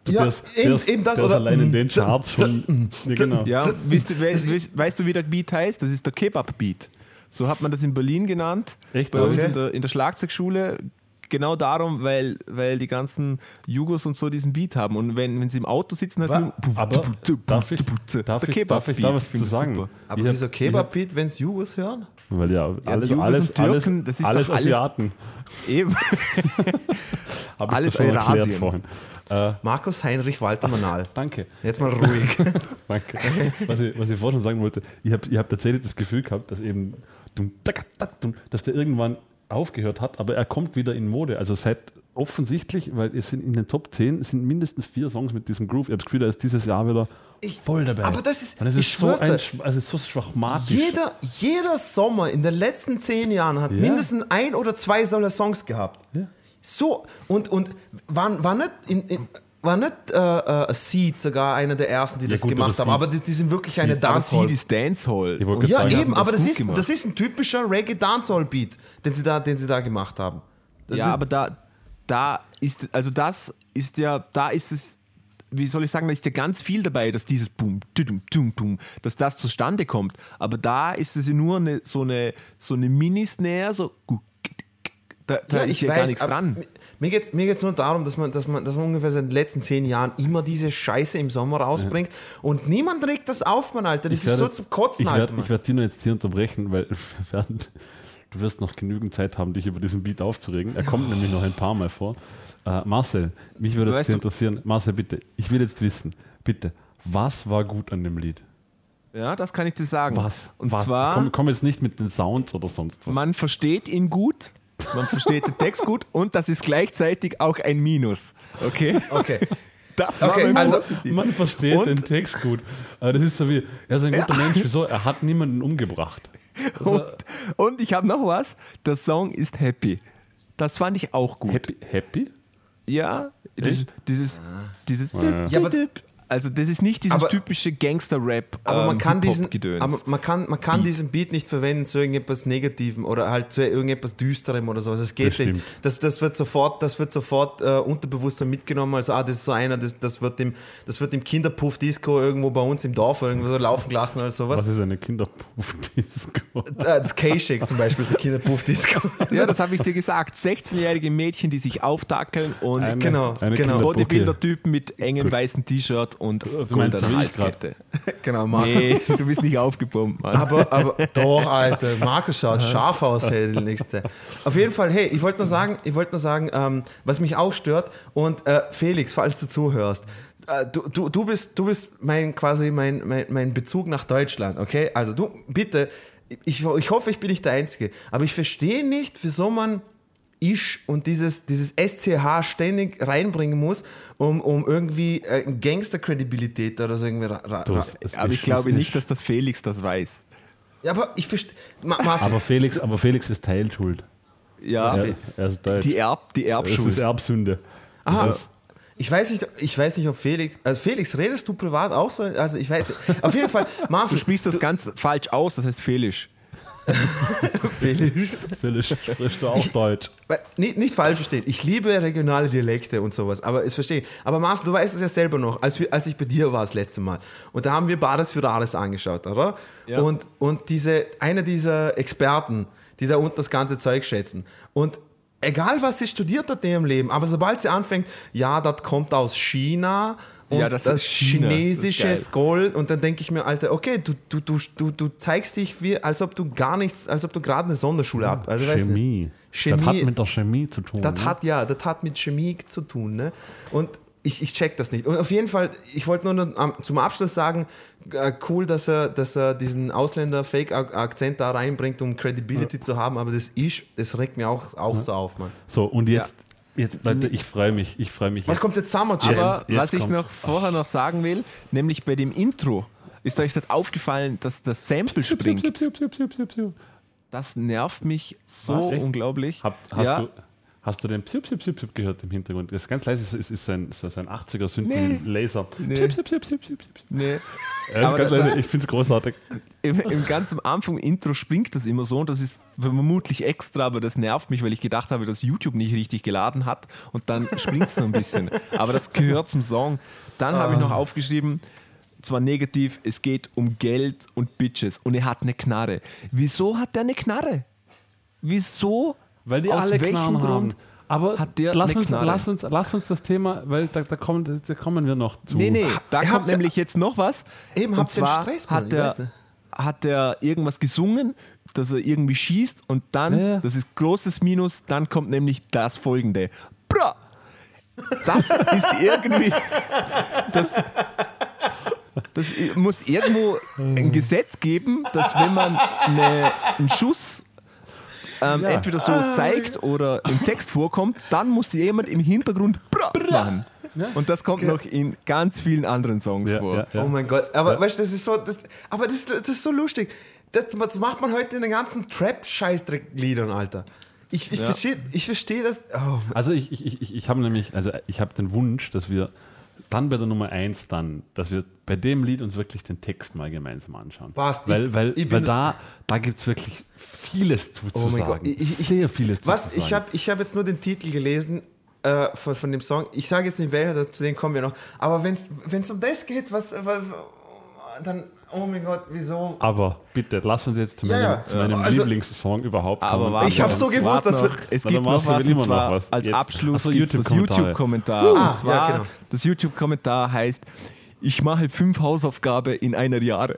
Du, ja, der eben, ist, eben das, oder? allein in den Charts schon. Ja, genau. Ja, weißt, du, weißt, weißt, weißt du, wie der Beat heißt? Das ist der Kebab-Beat. So hat man das in Berlin genannt. Echt? Bei uns Okay. in der, in der Schlagzeugschule. Genau darum, weil, weil die ganzen Jugos und so diesen Beat haben. Und wenn, wenn sie im Auto sitzen, halt nur- Aber darf ich, der darf ich, darf ich Kebab-Beat. da was zu sagen? super. Aber Ich hab- wieso Kebab-Beat, wenn es Jugos hören? Weil ja, alles, Jugos alles, Türken, alles, das ist alles Asiaten. Eben. Alles Eurasien. vorhin. Äh, Markus Heinrich Walter Manal. danke. Jetzt mal ruhig. Danke. Was ich, was ich vorhin schon sagen wollte, ich habe ich hab tatsächlich das Gefühl gehabt, dass eben, dass der irgendwann aufgehört hat, aber er kommt wieder in Mode. Also seit offensichtlich, weil es sind in den Top 10 sind mindestens vier Songs mit diesem Groove. Ich habe das Gefühl, er ist dieses Jahr wieder Ich- voll dabei. aber das ist- Und es ich ist so, schwör's ein, also es ist so schwachmatisch. jeder, jeder Sommer in den letzten zehn Jahren hat Ja. mindestens ein oder zwei solcher Songs gehabt. Ja. So, und, und war, war nicht, in, in, war nicht äh, äh, Seed sogar einer der ersten, die das gut, gemacht haben, Seed- aber die, die sind wirklich eine Aber Dancehall. sie ist Dancehall. Ich Ja, sagen, eben, aber das ist, gemacht. das ist ein typischer Reggae-Dancehall-Beat, den, sie da- den sie da gemacht haben. Das ja, ist, aber da, da ist, also das ist ja, da ist es wie soll ich sagen, da ist ja ganz viel dabei, dass dieses Boom, tudum, tum, tum, dass das zustande kommt. Aber da ist es ja nur eine, so eine, so eine Mini-Snare, so da, da ist ja gar nichts dran. Mir geht es mir geht's nur darum, dass man, dass, man, dass man ungefähr seit den letzten zehn Jahren immer diese Scheiße im Sommer rausbringt und niemand regt das auf, Mann, Alter. Das Ich ist so werde- zum Kotzen, ich Alter. werde, Mann. ich werde Tino jetzt hier unterbrechen, weil wir werden, du wirst noch genügend Zeit haben, dich über diesen Beat aufzuregen. Er kommt nämlich noch ein paar Mal vor. Äh, Marcel, mich würde jetzt Weißt interessieren, Marcel, bitte, ich will jetzt wissen, bitte, was war gut an dem Lied? Ja, das kann ich dir sagen. Was? Und was? zwar, Komm, komm jetzt nicht mit den Sounds oder sonst was. man versteht ihn gut, man versteht den Text gut und das ist gleichzeitig auch ein Minus. Okay? Okay. Das war Okay, also- Positiv. Man versteht Und- den Text gut. Äh, Das ist so wie, er ist ein guter Mensch, wieso? Er hat niemanden umgebracht. Also, Und, und ich habe noch was, der Song ist happy. Das fand ich auch gut. happy? happy? Ja, das, Echt? dieses, dieses Ja. Ja, aber- also das ist nicht dieses Aber- typische Gangster-Rap, Aber man ähm, kann diesen, aber man kann, man kann diesen Beat nicht verwenden zu irgendetwas Negativem oder halt zu irgendetwas Düsterem oder so. Also es geht Das nicht. stimmt. Das, das wird sofort, das wird sofort äh, unterbewusst so mitgenommen. Also ah, das ist so einer, das, das wird im, das wird im Kinderpuff-Disco irgendwo bei uns im Dorf irgendwo so laufen gelassen oder sowas. Was ist eine Kinderpuff-Disco? Äh, Das K-Shake zum Beispiel ist ein Kinderpuff-Disco. ja, das habe ich dir gesagt. 16-jährige Mädchen, die sich aufdackeln und Eine- genau, eine genau. Kinderpuff- Bodybuilder-Typen mit engem weißen T-Shirt und Du meinst grad. Halskette. genau, Markus. Nee, du bist nicht aufgepumpt, Mann. Aber, aber doch, Alter, Markus schaut scharf aus, hey, die nächste. Auf jeden Fall, hey, ich wollte nur sagen, ich wollte nur sagen, ähm, was mich auch stört und äh, Felix, falls du zuhörst, äh, du, du, du bist, du bist mein quasi mein, mein, mein Bezug nach Deutschland, okay? Also du, bitte, ich, ich hoffe, ich bin nicht der Einzige, aber ich verstehe nicht, wieso man ich und dieses, dieses SCH ständig reinbringen muss, um, um irgendwie äh, Gangster-Credibilität oder so irgendwie ra, ra, Du, ra es- es Aber ich glaube nicht, dass das Felix das weiß. Ja, aber ich verstehe. Aber Felix, aber Felix ist teilschuld. Ja, Er, er ist die, Erb, die das Erbschuld. ist Erbsünde. Aha. Das ist- Ich weiß nicht, ich weiß nicht, ob Felix. Also Felix, redest du privat auch so? Also ich weiß. nicht. Auf jeden Fall, Marcel. Du sprichst das ganz falsch aus, das heißt Felix. Felix. Felix, sprichst du auch Deutsch? Nicht, nicht falsch verstehen. Ich liebe regionale Dialekte und sowas, aber ich verstehe. Aber Marcel, du weißt es ja selber noch, als, wir, als ich bei dir war das letzte Mal. Und da haben wir Bares für Rares angeschaut, oder? Ja. Und, und diese, einer dieser Experten, die da unten das ganze Zeug schätzen. Und egal, was sie studiert hat in ihrem Leben, aber sobald sie anfängt, ja, das kommt aus China. Und Ja, das. Das chinesisches geil. Gold und dann denke ich mir, Alter, okay, du, du, du, du, du zeigst dich wie, als ob du gar nichts, als ob du gerade eine Sonderschule ab. Also, Chemie. Chemie. Das hat mit der Chemie zu tun. Das ne? hat ja, das hat mit Chemie zu tun, ne? Und ich, ich check das nicht. Und auf jeden Fall, ich wollte nur zum Abschluss sagen, äh, cool, dass er, dass er diesen Ausländer-Fake-Akzent da reinbringt, um Credibility zu haben, aber das ist, das regt mir auch, auch so auf, Mann. So, und jetzt, jetzt Leute, ich freue mich. Ich freue mich Was jetzt. kommt jetzt Summer Jam? Aber jetzt was ich kommt- noch vorher noch sagen will, nämlich bei dem Intro, ist euch das aufgefallen, dass das Sample springt? Das nervt mich so Was, unglaublich. Hab, hast, ja, du, hast du den Psip, Psip, Psip, Psip gehört im Hintergrund? Das ist ganz leise, es ist, ist ein, so ein 80er Synth Nee. Psip, Psip, Psip, Psip, Psip, nee. Ja, ganz das- leise, das- ich finde es großartig. Im, Im ganz am Anfang Intro springt das immer so und das ist vermutlich extra, aber das nervt mich, weil ich gedacht habe, dass YouTube nicht richtig geladen hat und dann springt es so ein bisschen. Aber das gehört zum Song. Dann habe ich noch aufgeschrieben, zwar negativ, es geht um Geld und Bitches und er hat eine Knarre. Wieso hat der eine Knarre? Wieso? Weil die Aus alle welchem Knarren haben. Grund? Aber hat der lass, uns, lass, uns, lass uns das Thema, weil da, da, kommen, da kommen wir noch zu. Nee, nee, da Ihr kommt nämlich jetzt noch was. Eben, habt ihr Stress, Mann, hat er, nicht. hat er irgendwas gesungen, dass er irgendwie schießt und dann, Ja, ja. das ist großes Minus, dann kommt nämlich das folgende. Bra! Das ist irgendwie. Das, das muss irgendwo ein Gesetz geben, dass wenn man eine, einen Schuss ähm, Ja. entweder so zeigt oder im Text vorkommt, dann muss jemand im Hintergrund Bra machen. Und das kommt noch in ganz vielen anderen Songs Ja, vor. ja, ja. Oh mein Gott, aber weißt du, das ist so, das, aber das, das ist so lustig. Das, das macht man heute in den ganzen Trap-Scheißdreck-Liedern, Alter. Ich, ich verstehe ich versteh das. Oh, Also ich, ich, ich, ich, ich habe nämlich, also ich habe den Wunsch, dass wir dann bei der Nummer 1 dann, dass wir bei dem Lied uns wirklich den Text mal gemeinsam anschauen. Passt. Weil, weil, ich weil da, da gibt es wirklich vieles zu, zu Oh mein sagen. Gott. Ich- ich- Sehr vieles zu, Was? zu sagen. Ich habe ich hab jetzt nur den Titel gelesen. äh, von, von dem Song. Ich sage jetzt nicht welcher, zu denen kommen wir noch. Aber wenn es um das geht, was, was dann, oh mein Gott, wieso? Aber bitte, lass uns jetzt zu meinem, ja. zu meinem Also- Lieblingssong überhaupt Aber kommen. warte Ich hab's so gewusst, dass wir- noch. Es gibt dann noch was, immer noch was. als Jetzt. Abschluss Ach so, gibt es das. YouTube-Kommentar. Ah, und zwar, ja, genau. das YouTube-Kommentar heißt, ich mache fünf Hausaufgaben in einer Jahre.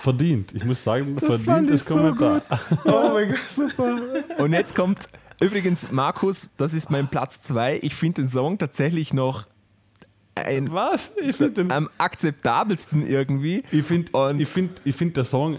Verdient. Ich muss sagen, fand verdientes ich so Kommentar. Oh mein Gott. Und jetzt kommt, übrigens, Markus, das ist mein Platz zwei. Ich finde den Song tatsächlich noch ein, Was? Ich finde den. am akzeptabelsten irgendwie. Ich finde, ich find, ich find der Song,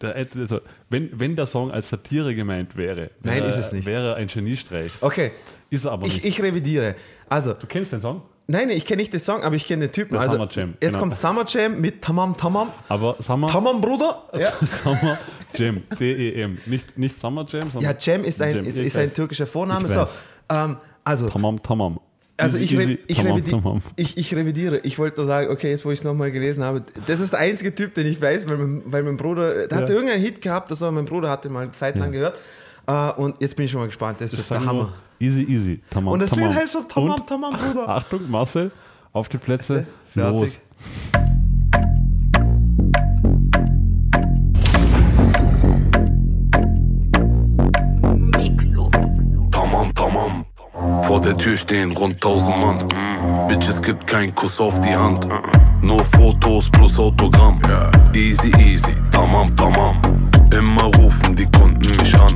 der, also, wenn, wenn der Song als Satire gemeint wäre, Nein, wäre, ist es nicht. wäre er ein Geniestreich. Okay, Ist er aber ich, nicht. ich revidiere. Also, du kennst den Song? nein, ich kenne nicht den Song, aber ich kenne den Typen. Also, Summer Jam, Jetzt genau. kommt Summer Jam mit Tamam Tamam. Aber Summer, Tamam, Bruder? Ja. Summer Jam, C-E-M. Nicht, nicht Summer Jam, sondern Ja, Cem ist ein, Cem, ist, ich ist ein türkischer Vorname. Ich So, ähm, also, Tamam Tamam. Also ich, re ich, tamam, revidi tamam. ich, ich revidiere. Ich wollte nur sagen, okay, jetzt wo ich es nochmal gelesen habe, das ist der einzige Typ, den ich weiß, weil mein, weil mein Bruder, der hatte Ja. irgendeinen Hit gehabt, das war mein Bruder, hatte mal eine Zeit lang gehört. Äh, und jetzt bin ich schon mal gespannt, das ist der Hammer. easy, easy. Tamam, Und das tamam. Lied heißt so Tamam Und, Tamam, Bruder. Achtung, Marcel, auf die Plätze. Fertig. Los. Vor der Tür stehen rund 1000 Mann. Mm. Bitches gibt kein Kuss auf die Hand. Uh-uh. Nur Fotos plus Autogramm. Easy, easy, tamam, tamam. Immer rufen die Kunden mich an.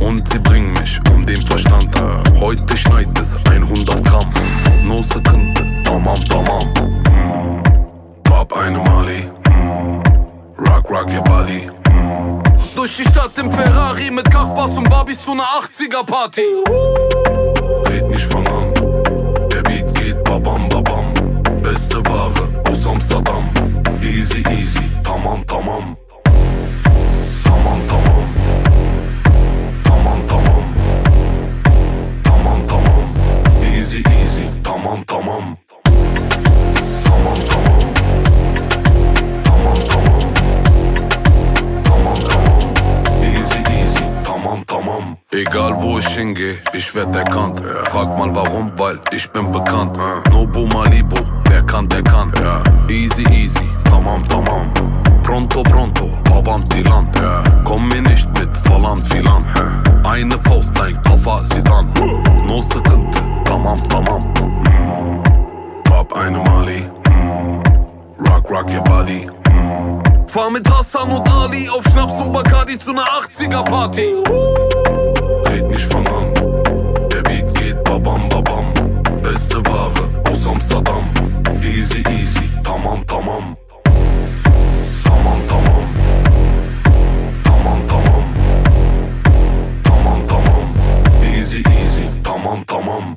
Und sie bringen mich um den Verstand. Heute schneit es 100 Gramm. No Sekunde, tamam, tamam. Mm. Pop eine Mali. Mm. Rock, rock your body. Mm. Durch die Stadt im Ferrari mit Kachbass und Barbies zu einer 80er Party. Red nicht fang an. Der Beat geht babam babam. Beste Ware aus Amsterdam. Easy easy, tamam tamam. Tamam tamam. Tamam tamam. Tamam tamam. Easy easy, tamam. Tamam Egal wo ich hingehe, ich werd erkannt. Frag mal warum, weil ich bin bekannt. Nobu Malibu, wer kann, der kann. Easy easy, tamam tamam. Pronto pronto, avanti land. Komm mir nicht mit Volland Filan. Eine Faust, dein Koffer, sie dann. No Sekunde, tamam tamam. Mm. Pop eine Mali. Mm. Rock, rock your body. Mm. Fahr mit Hassan und Ali auf Schnaps und Bacardi zu einer 80er Party. Red nicht fang an. Babam babam. Beste Ware aus Amsterdam. Easy easy, tamam tamam. Tamam tamam. Tamam tamam. Tamam tamam. Easy easy, tamam. Tamam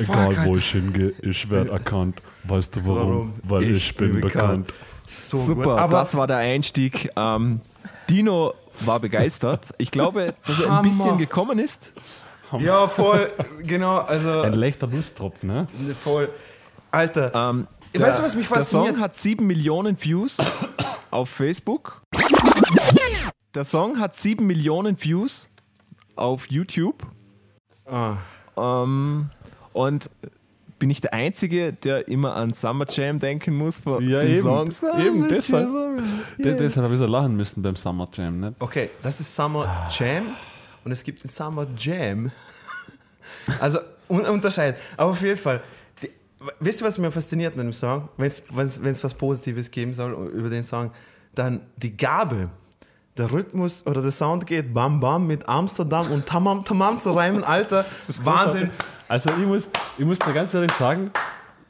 Oh, fuck, Egal wo ich hingehe, ich werde erkannt. Weißt du warum? Warum? Weil ich, bin bekannt. So Super, gut. Aber das war der Einstieg. Ähm, Dino war begeistert. Ich glaube, dass er ein bisschen gekommen ist. ja, voll, genau, also Ein leichter Lusttropfen, ne? voll. Alter, Ähm, weißt du, was mich Der fasziniert? Song hat 7 Millionen Views auf Facebook. Der Song hat 7 Millionen Views auf YouTube. Ah. Ähm, und bin ich der Einzige, der immer an Summer Jam denken muss von Ja, den eben. Songs? Eben, Summer deshalb. Jam. De- Deshalb habe ich so lachen müssen beim Summer Jam, ne? Okay, das ist Summer Jam und es gibt den Summer Jam. Also un unterscheiden. Aber auf jeden Fall, die, wisst ihr, was mir fasziniert an dem Song? Wenn es was Positives geben soll über den Song, dann die Gabe, der Rhythmus oder der Sound geht Bam Bam mit Amsterdam und Tamam Tamam zu reimen, Alter, Wahnsinn. Also ich muss, ich muss dir ganz ehrlich sagen,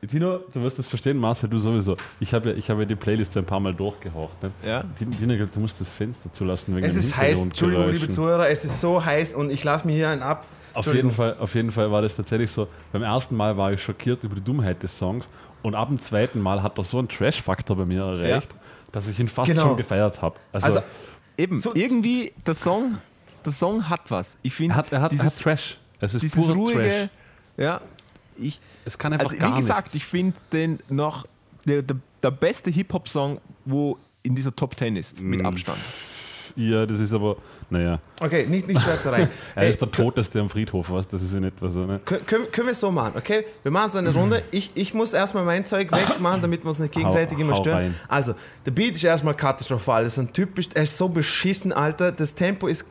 Tino, du wirst das verstehen, Marcel, du sowieso. Ich habe ja, ich habe ja die Playlist ein paar Mal durchgehaucht. Ne? Ja. Tino, du musst das Fenster zulassen wegen Es ist heiß, Entschuldigung, liebe. Zuhörer, es ist so heiß und ich lasse mir hier einen ab. Auf jeden, Fall, auf jeden Fall war das tatsächlich so. Beim ersten Mal war ich schockiert über die Dummheit des Songs und ab dem zweiten Mal hat er so einen Trash-Faktor bei mir erreicht, dass ich ihn fast Genau. schon gefeiert habe. Also, Also, Eben, So- irgendwie, der Song, der Song hat was. Ich finde, er hat, er hat, er dieses, hat Trash. Es ist dieses pure ruhige, Trash. Ja, ich, Es kann einfach also gar wie gesagt, nichts. ich finde den noch der, der, der beste Hip-Hop-Song, wo in dieser Top 10 ist, Mm. mit Abstand. Ja, das ist aber, naja, Okay, nicht, nicht schwer zu rein. er Hey, ist der Toteste am Friedhof, was? Das ist ja nicht was. Ne? Kö- Können, können wir es so machen, okay? Wir machen so eine Runde. Ich, ich muss erstmal mein Zeug wegmachen, damit wir uns nicht gegenseitig Hau- immer hau stören. rein. Also, der Beat ist erstmal katastrophal. Das ist ein typisch, er ist so beschissen, Alter. Das Tempo ist,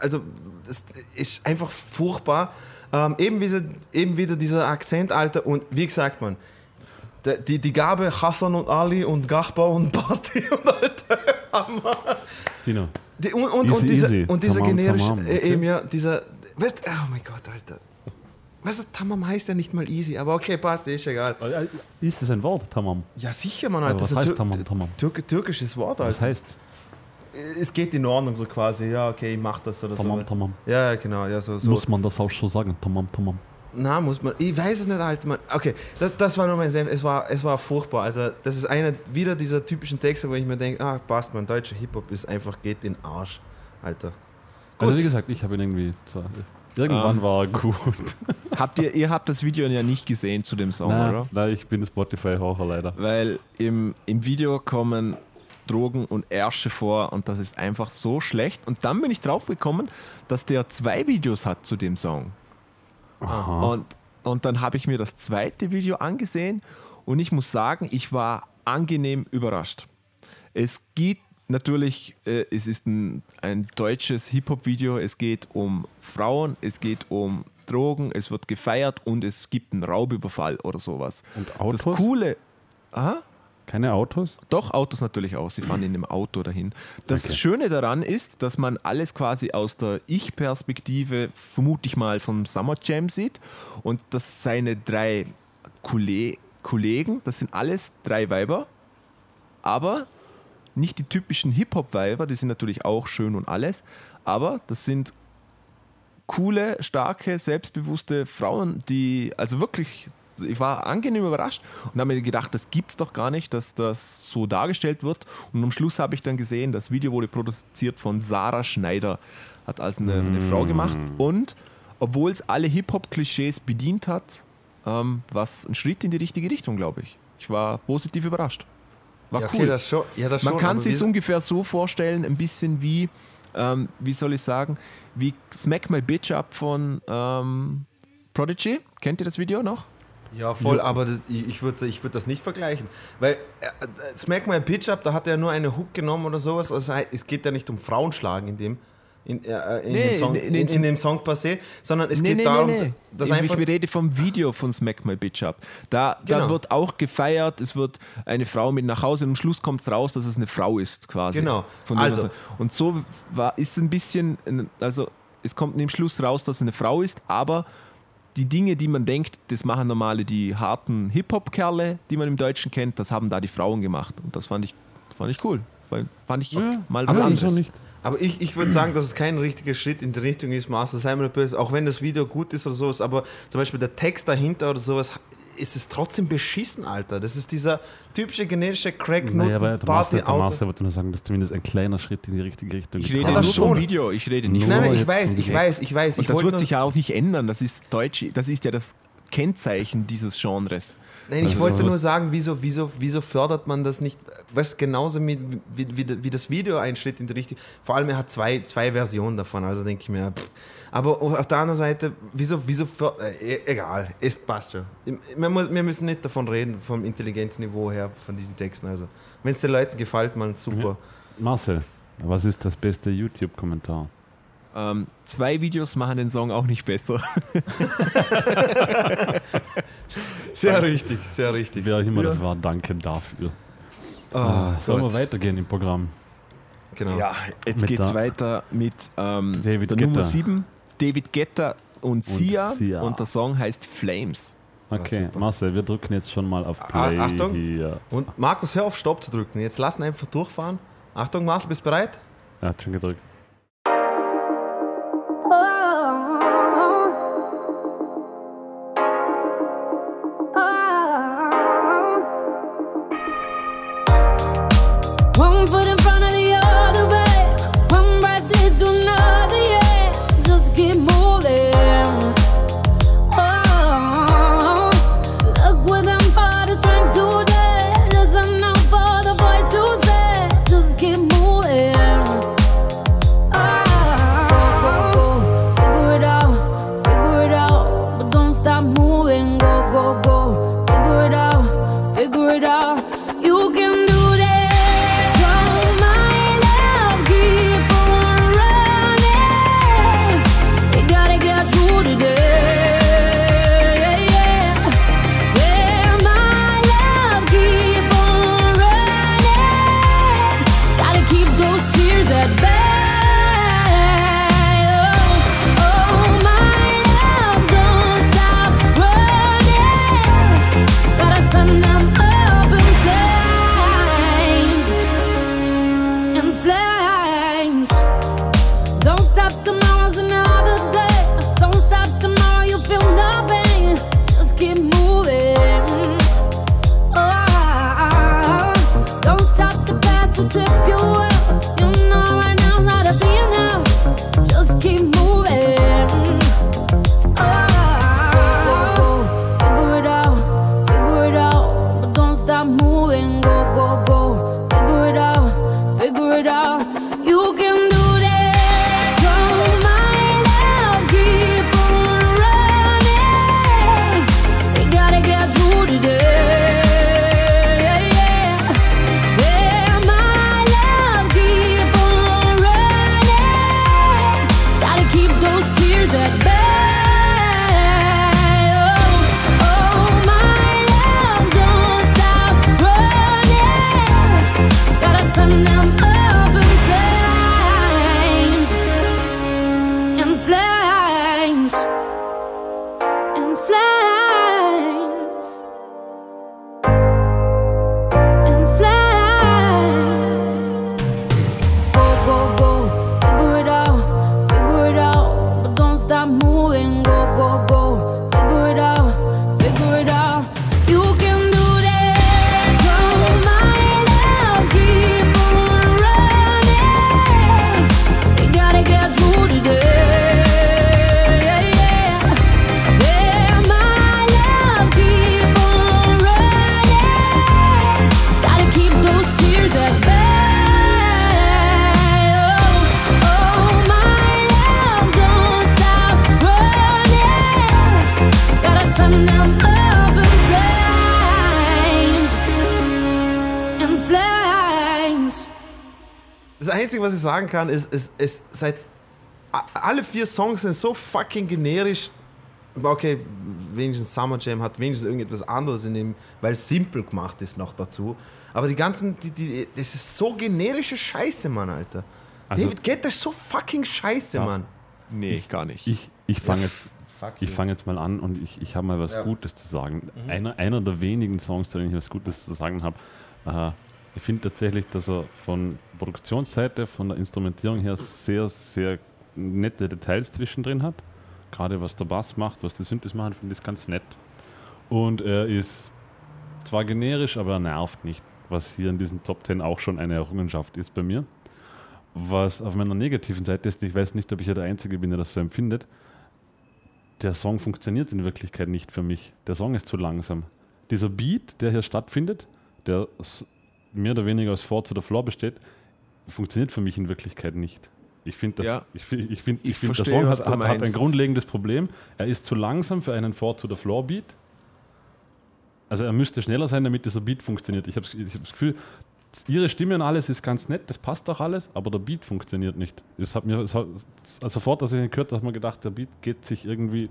also, das ist einfach furchtbar. Ähm, eben, wieder, eben wieder dieser Akzent, Alter. Und wie gesagt, man, die, die Gabe Hassan und Ali und Gachba und Bati und Alter, Hammer. Tino, Die, und, und, Easy, und dieser, easy. und dieser Tamam, generische, tamam, äh, okay. eben ja, dieser, weißt, oh mein Gott, Alter. Weißt du, Tamam heißt ja nicht mal easy, aber okay, passt, ist egal. Äh, ist das ein Wort, Tamam? Ja, sicher, Mann, Aber Alter. was das ist heißt Tamam, Tamam? Türk türkisches Wort, Was Alter. heißt Es geht in Ordnung, so quasi, ja, okay, ich mach das oder Tamam, so. Tamam? Ja, ja, genau, ja, so. so. Muss man das auch schon sagen? Tamam, Tamam. Na, muss man. Ich weiß es nicht, Alter. Mann. Okay, das, das war nur mein Senf. Es war, es war furchtbar. Also, das ist einer wieder dieser typischen Texte, wo ich mir denke, ah, passt, man, deutscher Hip-Hop ist einfach, geht in den Arsch, Alter. Also Gut. wie gesagt, ich habe ihn irgendwie. So, irgendwann Ähm. war er gut. Habt ihr, ihr habt das Video ja nicht gesehen zu dem Song, nein, oder? nein, ich bin Spotify-Haucher leider. Weil im, im Video kommen Drogen und Ärsche vor und das ist einfach so schlecht. Und dann bin ich drauf gekommen, dass der zwei Videos hat zu dem Song. Aha. Und, und dann habe ich mir das zweite Video angesehen und ich muss sagen, ich war angenehm überrascht. Es geht natürlich, äh, es ist ein, ein deutsches Hip-Hop-Video, es geht um Frauen, es geht um Drogen, es wird gefeiert und es gibt einen Raubüberfall oder sowas. Und Das Autos? Coole, aha, Keine Autos? doch, Autos natürlich auch. Sie fahren in dem Auto dahin. Das Okay. Schöne daran ist, dass man alles quasi aus der Ich-Perspektive, vermute ich mal, vom Summer Jam sieht. Und dass seine drei Kolle Kollegen, das sind alles drei Weiber, aber nicht die typischen Hip-Hop-Weiber, die sind natürlich auch schön und alles, aber das sind coole, starke, selbstbewusste Frauen, die also wirklich, ich war angenehm überrascht und habe mir gedacht, das gibt's doch gar nicht, dass das so dargestellt wird. Und am Schluss habe ich dann gesehen, das Video wurde produziert von Sarah Schneider, hat als eine, eine Frau gemacht und obwohl es alle Hip-Hop-Klischees bedient hat, ähm, war es ein Schritt in die richtige Richtung, glaube ich. Ich war positiv überrascht. War ja, cool. okay, das schon. Ja, das Man schon, kann sich ungefähr so vorstellen, ein bisschen wie, ähm, wie soll ich sagen, wie Smack My Bitch Up von ähm, Prodigy. Kennt ihr das Video noch? Ja, voll, Ja. aber das, ich, würde ich würd das nicht vergleichen. Weil äh, äh, Smack My Pitch Up, da hat er nur eine Hook genommen oder sowas. Also es geht ja nicht um Frauenschlagen in dem, in, äh, in, Nee, dem, Song, in- in, dem Song se, sondern es geht darum, dass ich, einfach. ich rede vom Video von Smack My Bitch Up. Da, da Genau. wird auch gefeiert, es wird eine Frau mit nach Hause und am Schluss kommt es raus, dass es eine Frau ist, quasi. Genau. Also. und so war, ist ein bisschen, also es kommt im Schluss raus, dass es eine Frau ist, aber die Dinge, die man denkt, das machen normale, die harten Hip-Hop-Kerle, die man im Deutschen kennt, das haben da die Frauen gemacht. Und das fand ich, fand ich cool. Weil fand ich mal was aber anderes. nicht? Aber ich, ich würde sagen, dass es kein richtiger Schritt in die Richtung ist, Master Simon Böse, auch wenn das Video gut ist oder sowas, aber zum Beispiel der Text dahinter oder sowas, ist es trotzdem beschissen, Alter. Das ist dieser typische generische crack Naja, aber der party Master, der Master wollte nur sagen, dass zumindest ein kleiner Schritt in die richtige Richtung Ich getan rede Ja, nur vom. Video, ich rede nicht Nein, nein, ich weiß, ich weiß, ich weiß. Und ich das wird sich ja auch nicht ändern. Das ist Deutsch, das ist ja das Kennzeichen dieses Genres. Nein, ich Also wollte nur sagen, wieso, wieso, wieso fördert man das nicht? Weißt du, genauso mit, wie, wie, wie das Video ein Schritt in die Richtung. Vor allem, er hat zwei, zwei Versionen davon, also denke ich mir, pff. aber auf der anderen Seite, wieso, wieso äh, e- egal, es passt schon. Wir, muss, wir müssen nicht davon reden, vom Intelligenzniveau her, von diesen Texten. Also, wenn es den Leuten gefällt, man super. Marcel, was ist das beste YouTube-Kommentar? Ähm, zwei Videos machen den Song auch nicht besser. Sehr richtig, sehr richtig. Wer auch immer Ja. das war, danke dafür. Ah, Äh, sollen wir Gott. weitergehen im Programm? Genau. jetzt Mit geht's weiter mit ähm, David der Guetta. Nummer 7, David Guetta und, Sia, Sia. und der Song heißt Flames. Okay, super. Marcel, wir drücken jetzt schon mal auf Ah, Play Achtung. hier. Und Markus, hör auf Stopp zu drücken. Jetzt lassen einfach durchfahren. Achtung, Marcel, bist du bereit? Er hat schon gedrückt. Stop moving. Go, Einzige, was ich sagen kann, ist, es, es seit alle vier Songs sind so fucking generisch. Okay, wenigstens Summer Jam hat wenigstens irgendetwas anderes in dem, weil es simpel gemacht ist noch dazu. Aber die ganzen, die, die, das ist so generische Scheiße, Mann, Alter. Also- David Guetta ist so fucking scheiße, Ja. Mann. Nee, gar nicht. Ich, ich fange jetzt, ich you. fang jetzt mal an und ich, ich habe mal was Ja. Gutes zu sagen. Einer, einer der wenigen Songs, zu denen ich was Gutes zu sagen habe. Äh, ich finde tatsächlich, dass er von Produktionsseite, von der Instrumentierung her sehr, sehr nette Details zwischendrin hat. Gerade was der Bass macht, was die Synthes machen, finde ich ganz nett. Und er ist zwar generisch, aber er nervt nicht, was hier in diesen Top 10 auch schon eine Errungenschaft ist bei mir. Was auf meiner negativen Seite ist, ich weiß nicht, ob ich ja der Einzige bin, der das so empfindet, der Song funktioniert in Wirklichkeit nicht für mich. Der Song ist zu langsam. Dieser Beat, der hier stattfindet, der mehr oder weniger aus to the Floor besteht, funktioniert für mich in Wirklichkeit nicht. Ich finde, das- Ja. ich find, ich find, ich Ich find, der Song hat, hat, hat ein grundlegendes Problem. Er ist zu langsam für einen to the Floor Beat. Also er müsste schneller sein, damit dieser Beat funktioniert. Ich habe ich hab das Gefühl, ihre Stimme und alles ist ganz nett, das passt auch alles, aber der Beat funktioniert nicht. Es hat mir es hat, also sofort, als ich ihn gehört habe, habe ich mir gedacht, der Beat geht sich irgendwie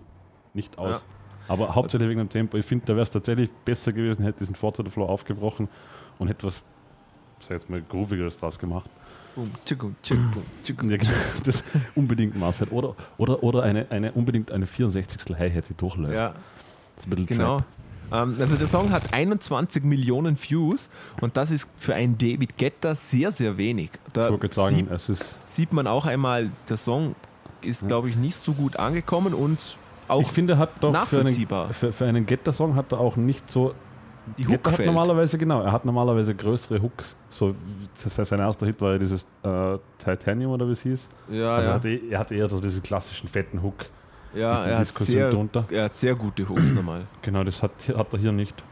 nicht aus. Aber hauptsächlich wegen dem Tempo. Ich finde, da wäre es tatsächlich besser gewesen, hätte diesen Four to the Floor aufgebrochen und hätte was, sag jetzt mal, Groovigeres draus gemacht. Boom, tschickum, tschickum, tschickum. Ja, genau, das unbedingt Marcel. Oder, oder, oder eine, eine, unbedingt eine 64. Hi-Hat, die durchläuft. Ja, ist ein bisschen Genau. Ähm, also der Song hat 21 Millionen Views und das ist für einen David Guetta sehr, sehr wenig. Da Ich sagen, sieht, es ist. sieht man auch einmal, der Song ist, glaube ich, nicht so gut angekommen und auch Ich finde, hat doch für einen, nachvollziehbar. für, für einen Getter-Song hat er auch nicht so. Die Hook hat normalerweise, genau, er hat normalerweise größere Hooks. So, sein erster Hit war ja dieses äh, Titanium oder wie es hieß. Ja, also ja. Hat er, er hatte eher so diesen klassischen fetten Hook. ja er, hat sehr, drunter. er hat sehr gute Hooks normal. Genau, das hat, hat er hier nicht.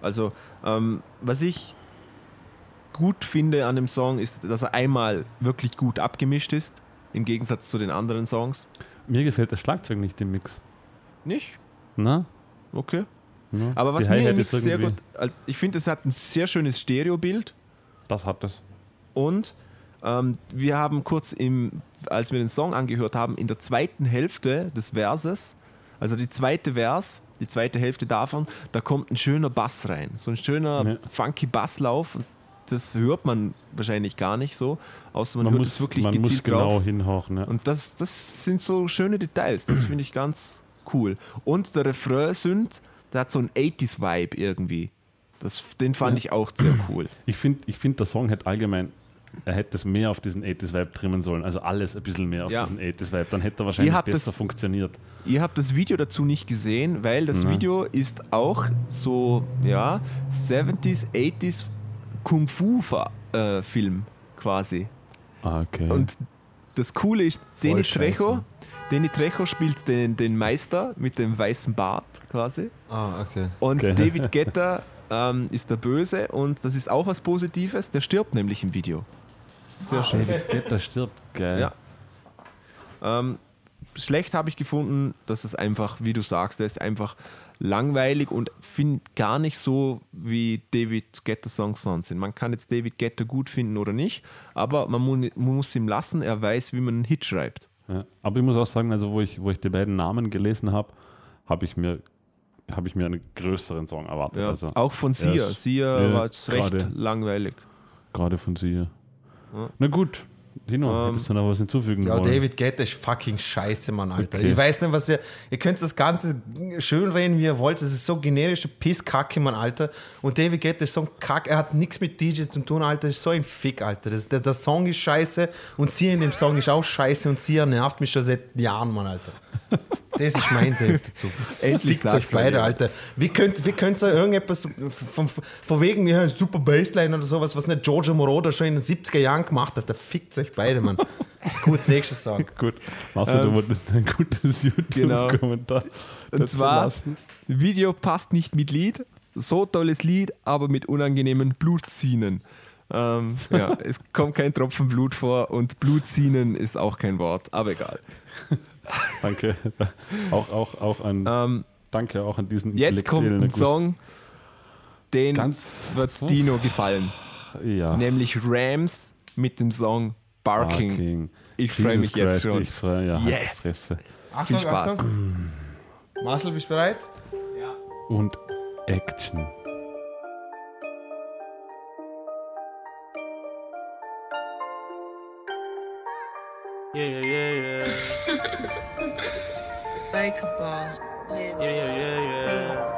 Also, ähm, was ich gut finde an dem Song ist, dass er einmal wirklich gut abgemischt ist, im Gegensatz zu den anderen Songs. Mir gefällt das Schlagzeug nicht im Mix. Nicht? Na? Okay. Na? Aber was mir im ist sehr gut, also ich finde, es hat ein sehr schönes Stereobild Das hat es. und ähm, wir haben kurz im, als wir den Song angehört haben, in der zweiten Hälfte des Verses, also die zweite Vers, die zweite Hälfte davon, da kommt ein schöner Bass rein, so ein schöner Ja. funky Basslauf. Das hört man wahrscheinlich gar nicht so, außer man, Man, hört muss, es wirklich man muss gezielt genau drauf. hinhauchen. Ja. Und das, das sind so schöne Details, das finde ich ganz cool. Und der Refrain sind, der hat so einen 80s-Vibe irgendwie. Das, den fand ich auch sehr cool. Ich finde, ich find, der Song hätte allgemein, er hätte es mehr auf diesen 80s-Vibe trimmen sollen. Also alles ein bisschen mehr auf Ja. diesen 80s-Vibe. Dann hätte er wahrscheinlich besser das- funktioniert. Ihr habt das Video dazu nicht gesehen, weil das Nein. Video ist auch so, ja, 70s, 80s Kung-Fu-Film quasi. Ah, okay. Und das Coole ist, scheiße. Trejo, Danny Trejo spielt den, den Meister mit dem weißen Bart quasi. Ah, okay. Und Okay. David Guetta ähm, ist der Böse und das ist auch was Positives, der stirbt nämlich im Video. Sehr schön. David Guetta stirbt. Geil. Ja. Ähm, schlecht habe ich gefunden, dass es einfach, wie du sagst, der ist einfach langweilig und finde gar nicht so, wie David Guetta Songs sonst sind. Man kann jetzt David Guetta gut finden oder nicht, aber man, mu man muss ihm lassen, er weiß, wie man einen Hit schreibt. Ja. Aber ich muss auch sagen, also wo ich, wo ich die beiden Namen gelesen habe, habe ich mir habe ich mir einen größeren Song erwartet. Ja, Also auch von Sia. ja, Sia ja, war jetzt recht langweilig. gerade von sie. Ja. Na gut, Dino, Ähm, du noch was hinzufügen Ja, wollen? David Guetta ist fucking scheiße, Mann, Alter. Okay. Ich weiß nicht, was ihr. Ihr könnt das Ganze schön reden, wie ihr wollt. Das ist so generische Pisskacke, Mann, Alter. Und David Guetta ist so ein Kack. Er hat nichts mit DJ zu tun, Alter. Ist so ein Fick, Alter. Das, der, der Song ist scheiße und sie in dem Song ist auch scheiße und sie nervt mich schon seit Jahren, Mann, Alter. Das ist mein Safe dazu. Endlich Fickt euch beide, jemand. Alter. Wie könnt, wie könnt ihr irgendetwas von, von wegen, ja, super Bassline oder sowas, was nicht Giorgio Moroder schon in den 70er Jahren gemacht hat, da fickt euch beide, Mann. Gut, nächstes Song. Gut, Marcel, du Ähm, wolltest ein gutes genau. YouTube-Kommentar Und dazu zwar, lassen. Video passt nicht mit Lied, so tolles Lied, aber mit unangenehmen Blutzinen. Ähm, ja, es kommt kein Tropfen Blut vor und Blutzinen ist auch kein Wort, aber egal. Danke. Auch, auch, auch an, Ähm, danke auch an diesen jetzt kommt ein Guss. Song, den Ganz- wird Dino gefallen, Ja. nämlich Rams mit dem Song Barking. Barking. Ich freue mich jetzt Christ, schon. Ich freue ja, halt Yes. Fresse. Viel Spaß. Marcel, bist du bereit? Und Action. Yeah, yeah, yeah, yeah. Bakerball. Yeah, yeah, yeah, yeah.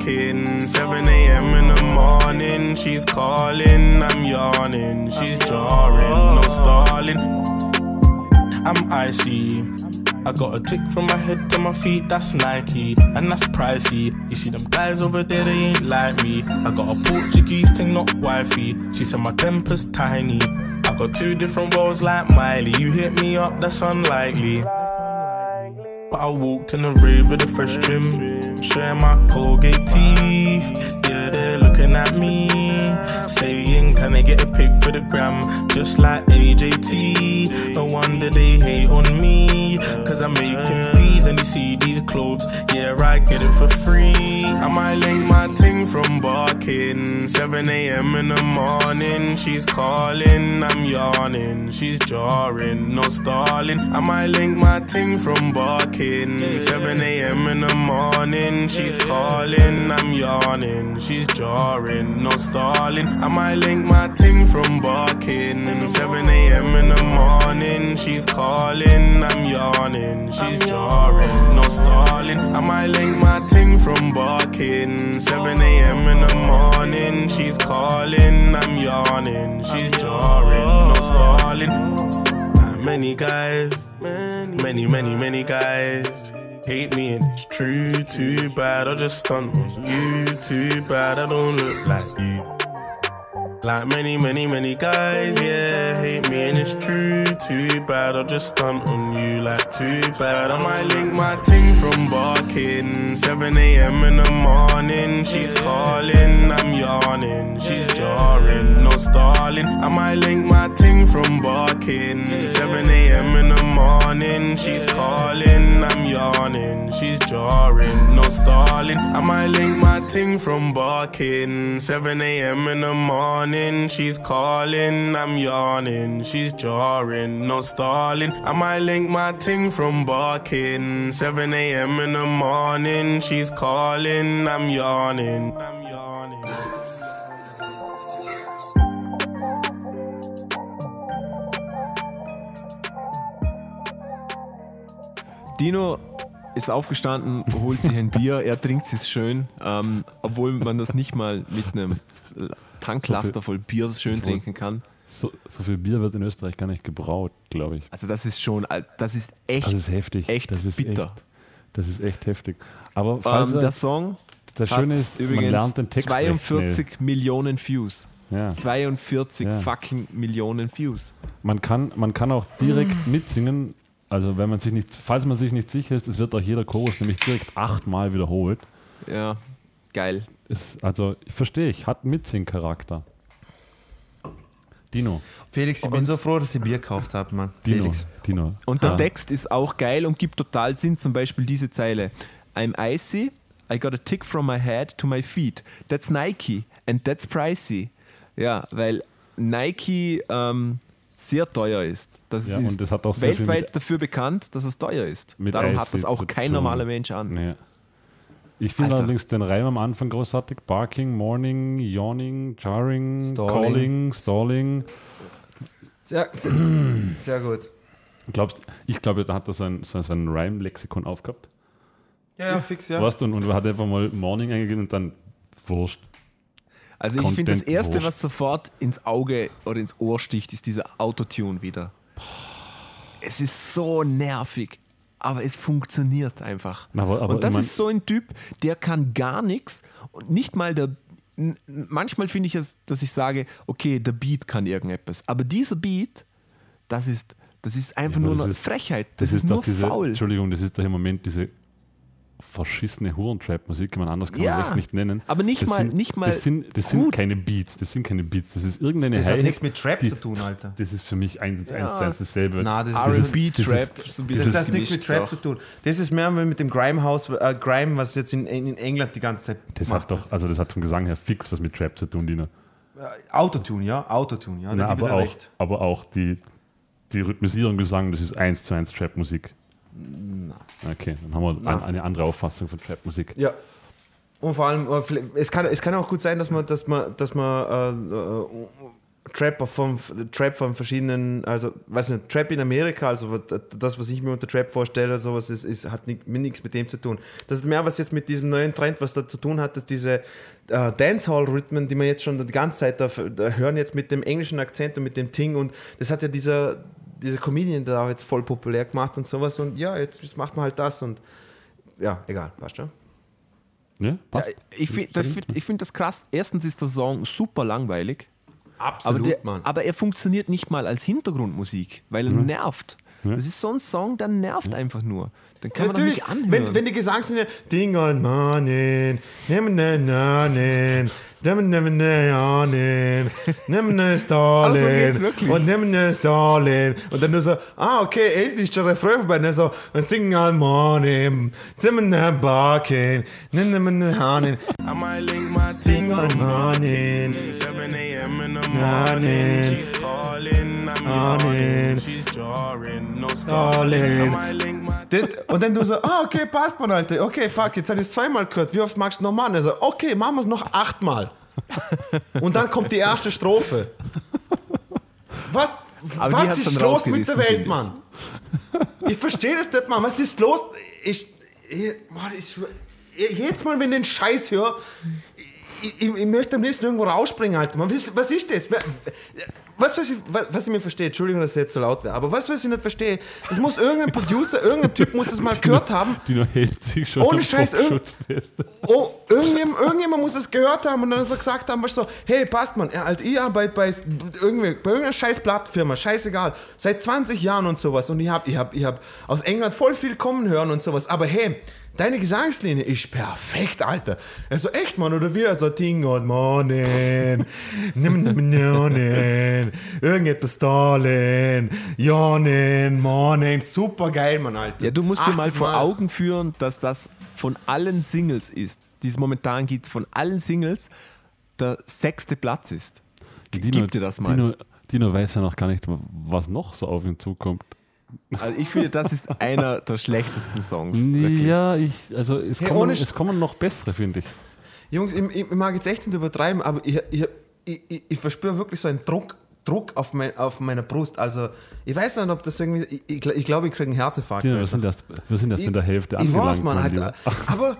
7 a.m. in the morning. She's calling, I'm yawning. She's jarring, no stalling. I'm icy. I got a tick from my head to my feet, that's Nike, and that's pricey. You see them guys over there, they ain't like me. I got a Portuguese thing, not wifey. She said my temper's tiny. I got two different roles like Miley. You hit me up, that's unlikely. But I walked in the rave with a fresh trim, showing my Colgate teeth. Yeah, they're looking at me, saying, Can I get a pic for the gram? Just like AJT. No wonder they hate on me, cause I'm making P's Fendi see these clothes, yeah, I get it for free. I might link my ting from barking. 7 a.m. in the morning, she's calling, I'm yawning, she's jarring, no stalling. I might link my ting from barking. 7 a.m. in the morning, she's calling, I'm yawning, she's jarring, no stalling. I might link my ting from barking. 7 a.m. in the morning, she's calling, I'm yawning, she's jarring, no stalling. I might link my ting from barking. 7 a.m. in the morning, she's calling, I'm yawning, she's jarring, no stalling. Many guys, many, many, many guys. Hate me and it's true, too bad. I just stunt on you, too bad. I don't look like you. Like many, many, many guys, yeah, hate me and it's true. Too bad, I'll just stunt on you like too bad. I might link my ting from barking. 7 a.m. in the morning, she's calling, I'm yawning, she's jarring, no stalling. I might link my ting from barking. 7 a.m. in the morning, she's calling, I'm yawning, she's jarring, no stalling. I might link my ting from barking. 7 a.m. in the morning, she's calling, I'm yawning, she's jarring, no stalling. I might link my ting from barking. 7 a.m. in the morning, she's calling, I'm yawning, I'm yawning. Dino ist aufgestanden, holt sich ein Bier, er trinkt es schön, ähm, obwohl man das nicht mal mit einem Tanklaster voll Bier schön trinken kann. So, so viel Bier wird in Österreich gar nicht gebraut, glaube ich. Also das ist schon, das ist echt, Das ist heftig. echt das ist bitter. Echt, das ist echt heftig. Aber Ähm, er- der Song das Schöne ist, übrigens man lernt den Text recht 42 Millionen Views. Ja. 42 Ja. fucking Millionen Views. Man kann, man kann auch direkt mitsingen. Also wenn man sich nicht, falls man sich nicht sicher ist, es wird auch jeder Chorus nämlich direkt achtmal wiederholt. Ja, geil. Ist, also verstehe ich, hat Mitsing-Charakter. Dino, Felix, ich bin so froh, dass ich Bier gekauft habe, Mann. Dino, Felix. Dino. Und der Ah, Text ist auch geil und gibt total Sinn. Zum Beispiel diese Zeile: I'm icy, I got a tick from my head to my feet. That's Nike and that's pricey. Ja, weil Nike ähm, sehr teuer ist. Das Ja, ist und das hat auch sehr viel weltweit dafür bekannt, dass es teuer ist. mit Darum hat das auch kein tun. normaler Mensch an. Nee. Ich finde allerdings den Reim am Anfang großartig. Barking, Morning, Yawning, Jarring, Stalling. Calling, Stalling. Sehr, sehr, sehr gut. Glaubst, ich glaube, da hat er so ein, so, so ein Rhyme-Lexikon aufgehabt. Ja, ja, fix, ja. Weißt du, und, und hat einfach mal Morning eingegeben und dann Wurscht. Also ich finde, das Erste, wurscht. was sofort ins Auge oder ins Ohr sticht, ist dieser Autotune wieder. Es ist so nervig, aber es funktioniert einfach. Aber- aber und das ist so ein Typ, der kann gar nichts und nicht mal der. Manchmal finde ich es, dass ich sage, okay, der Beat kann irgendetwas, aber dieser Beat, das ist, das ist einfach aber nur eine Frechheit. Das, Das, ist, ist, nur diese, faul. Entschuldigung, das ist doch im Moment diese verschissene Hurentrap-Musik, man anders kann Ja, man echt nicht nennen. aber nicht das mal- sind, nicht mal Das sind, das sind keine Beats, das sind keine Beats, das ist irgendeine Das hat Hi-Hat, nichts mit Trap die- zu tun, Alter. Das ist für mich eins zu eins, Ja. eins dasselbe. Na, das ist- das ist- R&B, das Das, das hat nichts mit Trap auch. zu tun. Das ist mehr mit dem Grimehouse, äh, Grime, was jetzt in, in England die ganze Zeit Das macht. hat doch, also das hat vom Gesang her fix was mit Trap zu tun, Dino. Äh, Autotune, ja, Autotune, ja. Na, aber, auch, aber auch die, die Rhythmisierung Gesang, das ist eins zu eins Trap-Musik. Okay, dann haben wir Na. ein, eine andere Auffassung von Trap-Musik. Ja. Und vor allem, äh, es kann, es kann auch gut sein, dass man, dass man, dass man äh, äh, Trap von Trap von verschiedenen, also weiß nicht, Trap in Amerika, also das, was ich mir unter Trap vorstelle, sowas ist, ist, hat nichts mit dem zu tun. Das ist mehr was jetzt mit diesem neuen Trend, was da zu tun hat, dass diese äh, Dancehall-Rhythmen, die man jetzt schon die ganze Zeit da, da hören, jetzt mit dem englischen Akzent und mit dem Ting und das hat ja dieser, dieser Comedian da auch jetzt voll populär gemacht und sowas und ja, jetzt, jetzt macht man halt das und ja, egal, passt schon. Ja, Ja, passt. ich finde find, ich find das krass. Erstens ist der Song super langweilig. Aber, Absolut, der, Mann. aber er funktioniert nicht mal als Hintergrundmusik, weil er nervt. Das ist so ein Song, der nervt einfach nur. Den kann man doch nicht anhören. wenn, wenn die Gesangslinie Ding on Morning, Nimm, nimm, nimm, nimm, nimm, nimm, Stalin. Also geht's wirklich. Und nimm, nimm, Stalin. Und dann nur so, ah, okay, endlich der Refrain vorbei. Und dann so, sing all morning. Nimm, nimm, Barking. Nimm, nimm, nimm, Hanin. I might link my ting all from morning. morning. 7 a.m. in the Morning. morning. She's calling, I'm Morning. yawning. She's jarring, no stalling. I Stalin. might link my Das, und dann du so, ah, okay, passt man, Alter. Okay, fuck, jetzt habe ich es zweimal gehört. Wie oft magst du noch machen? Also, okay, machen wir es noch achtmal. Und dann kommt die erste Strophe. Was, Aber was ist los mit der Welt. Mann? Ich verstehe das nicht, Mann. Was ist los? Ich, ich, Mann, ich, ich jedes Mal, wenn ich den Scheiß höre, ich, ich, ich möchte am liebsten irgendwo rausspringen, Alter. Mann, was, was ist das? Was, was, ich, was, was ich mir verstehe, Entschuldigung, dass ich jetzt so laut wäre, aber was, was ich nicht verstehe, das muss irgendein Producer, irgendein Typ muss das mal gehört haben. Dino hält sich schon Ohne Scheiß, irgend-. Oh, irgendjemand, irgendjemand muss das gehört haben und dann so gesagt haben, was so, hey, passt man, halt, ich arbeite bei, irgendwie, bei irgendeiner scheiß Blattfirma, scheißegal, seit 20 Jahren und sowas und ich habe ich hab, ich hab aus England voll viel kommen hören und sowas, aber hey, deine Gesangslinie ist perfekt, Alter. Also echt, Mann, oder wie? Also, Ding und Morning, nimm, nimm, nimm, irgendetwas Stalin, Jonen, Morning, super geil, Mann, Alter. Ja, du musst dir mal 80 vor Augen führen, dass das von allen Singles ist, die es momentan gibt, von allen Singles der sechste Platz ist. G- Gib dir das mal. Dino, Dino weiß ja noch gar nicht, was noch so auf ihn zukommt. Also ich finde, das ist einer der schlechtesten Songs. wirklich. Ja, ich, also es, Hey, kommen, es kommen noch bessere, finde ich. Jungs, ich, ich mag jetzt echt nicht übertreiben, aber ich, ich, ich, ich, verspüre wirklich so einen Druck, Druck auf, mein, auf meiner Brust. Also, ich weiß nicht, ob das irgendwie. Ich, ich, gl- ich glaube, ich kriege einen Herzinfarkt. Dino, wir sind erst, wir sind erst in der Hälfte ich weiß, Mann, mein Alter. Lieber. Aber,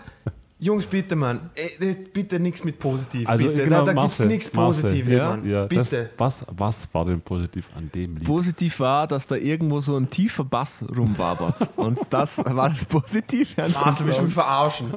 Jungs, bitte, Mann. Ey, das- bitte nichts mit positiv. Also bitte. genau, da da gibt es nichts Positives, ja, Mann. Ja, das, bitte. was, was war denn positiv an dem Lied? Positiv war, dass da irgendwo so ein tiefer Bass rumwabert. Und das war das Positive an dem Marcel, willst du mich verarschen?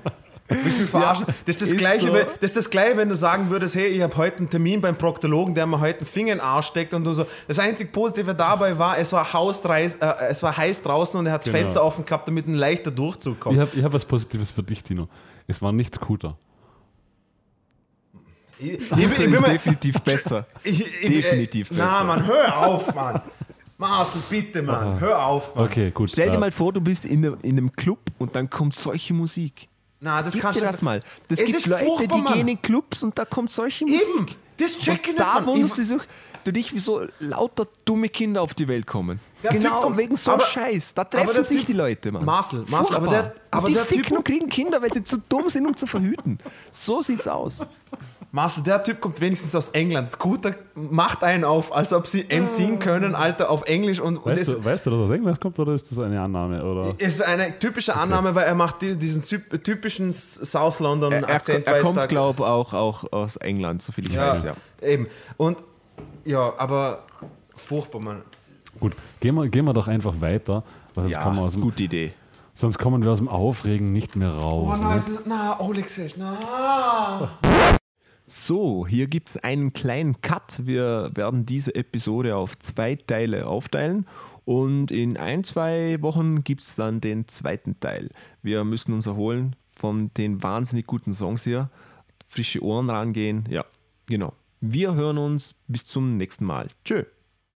Willst du mich verarschen? das, ist das, ist Gleiche, so. wenn- das ist das Gleiche, wenn du sagen würdest, hey, ich habe heute einen Termin beim Proktologen, der mir heute einen Finger in den Arsch steckt und du so. Das einzig Positive dabei war, es war, hausdreis, äh, es war heiß draußen und er hat das Genau. Fenster offen gehabt, damit ein leichter Durchzug kommt. Ich habe ich hab was Positives für dich, Dino. Es war nicht Scooter. Ich, ich, ich, ich, ist definitiv besser. ich, ich, definitiv äh, Na, besser. Mann, hör auf, Mann. Marcel, bitte, Mann, hör auf, Mann. Okay, gut. Stell dir äh, mal vor, du bist in einem, in einem Club und dann kommt solche Musik. Na, das Gib kannst dir du das mal. Das Es gibt ist Leute, die Mann. gehen in Clubs und da kommt solche Musik. Eben, das check ich Und nicht, da Mann. wunderst Ich- du dich, du dich, wieso lauter dumme Kinder auf die Welt kommen. Der Typ genau, kommt- wegen so aber- Scheiß. Da treffen sich Typ- die Leute, Mann. Marcel, Marcel, aber der- aber und die der ficken Typ- und kriegen Kinder, weil sie zu dumm sind, um zu verhüten. So sieht's aus. Marcel, der Typ kommt wenigstens aus England. Scooter macht einen auf, als ob sie MCen können, Alter, auf Englisch. Und, und weißt, du, weißt du, dass er aus England kommt oder ist das eine Annahme? Oder? ist eine typische Annahme, weil er macht die, diesen typ- typischen South London Er, er, Akzent. er weil es kommt, glaube ich, auch, auch aus England, so viel ich ja, weiß, ja. Eben. Und ja, aber furchtbar, Mann. Gut, gehen wir, gehen wir doch einfach weiter. Weil sonst, Ja, kommen wir aus ist eine dem, gute Idee. sonst kommen wir aus dem Aufregen nicht mehr Oh raus. nein, ne? es ist- na, Alexis, na. So, hier gibt es einen kleinen Cut. Wir werden diese Episode auf zwei Teile aufteilen und in ein, zwei Wochen gibt es dann den zweiten Teil. Wir müssen uns erholen von den wahnsinnig guten Songs hier. Frische Ohren rangehen. Ja, genau. Wir hören uns bis zum nächsten Mal. Tschö.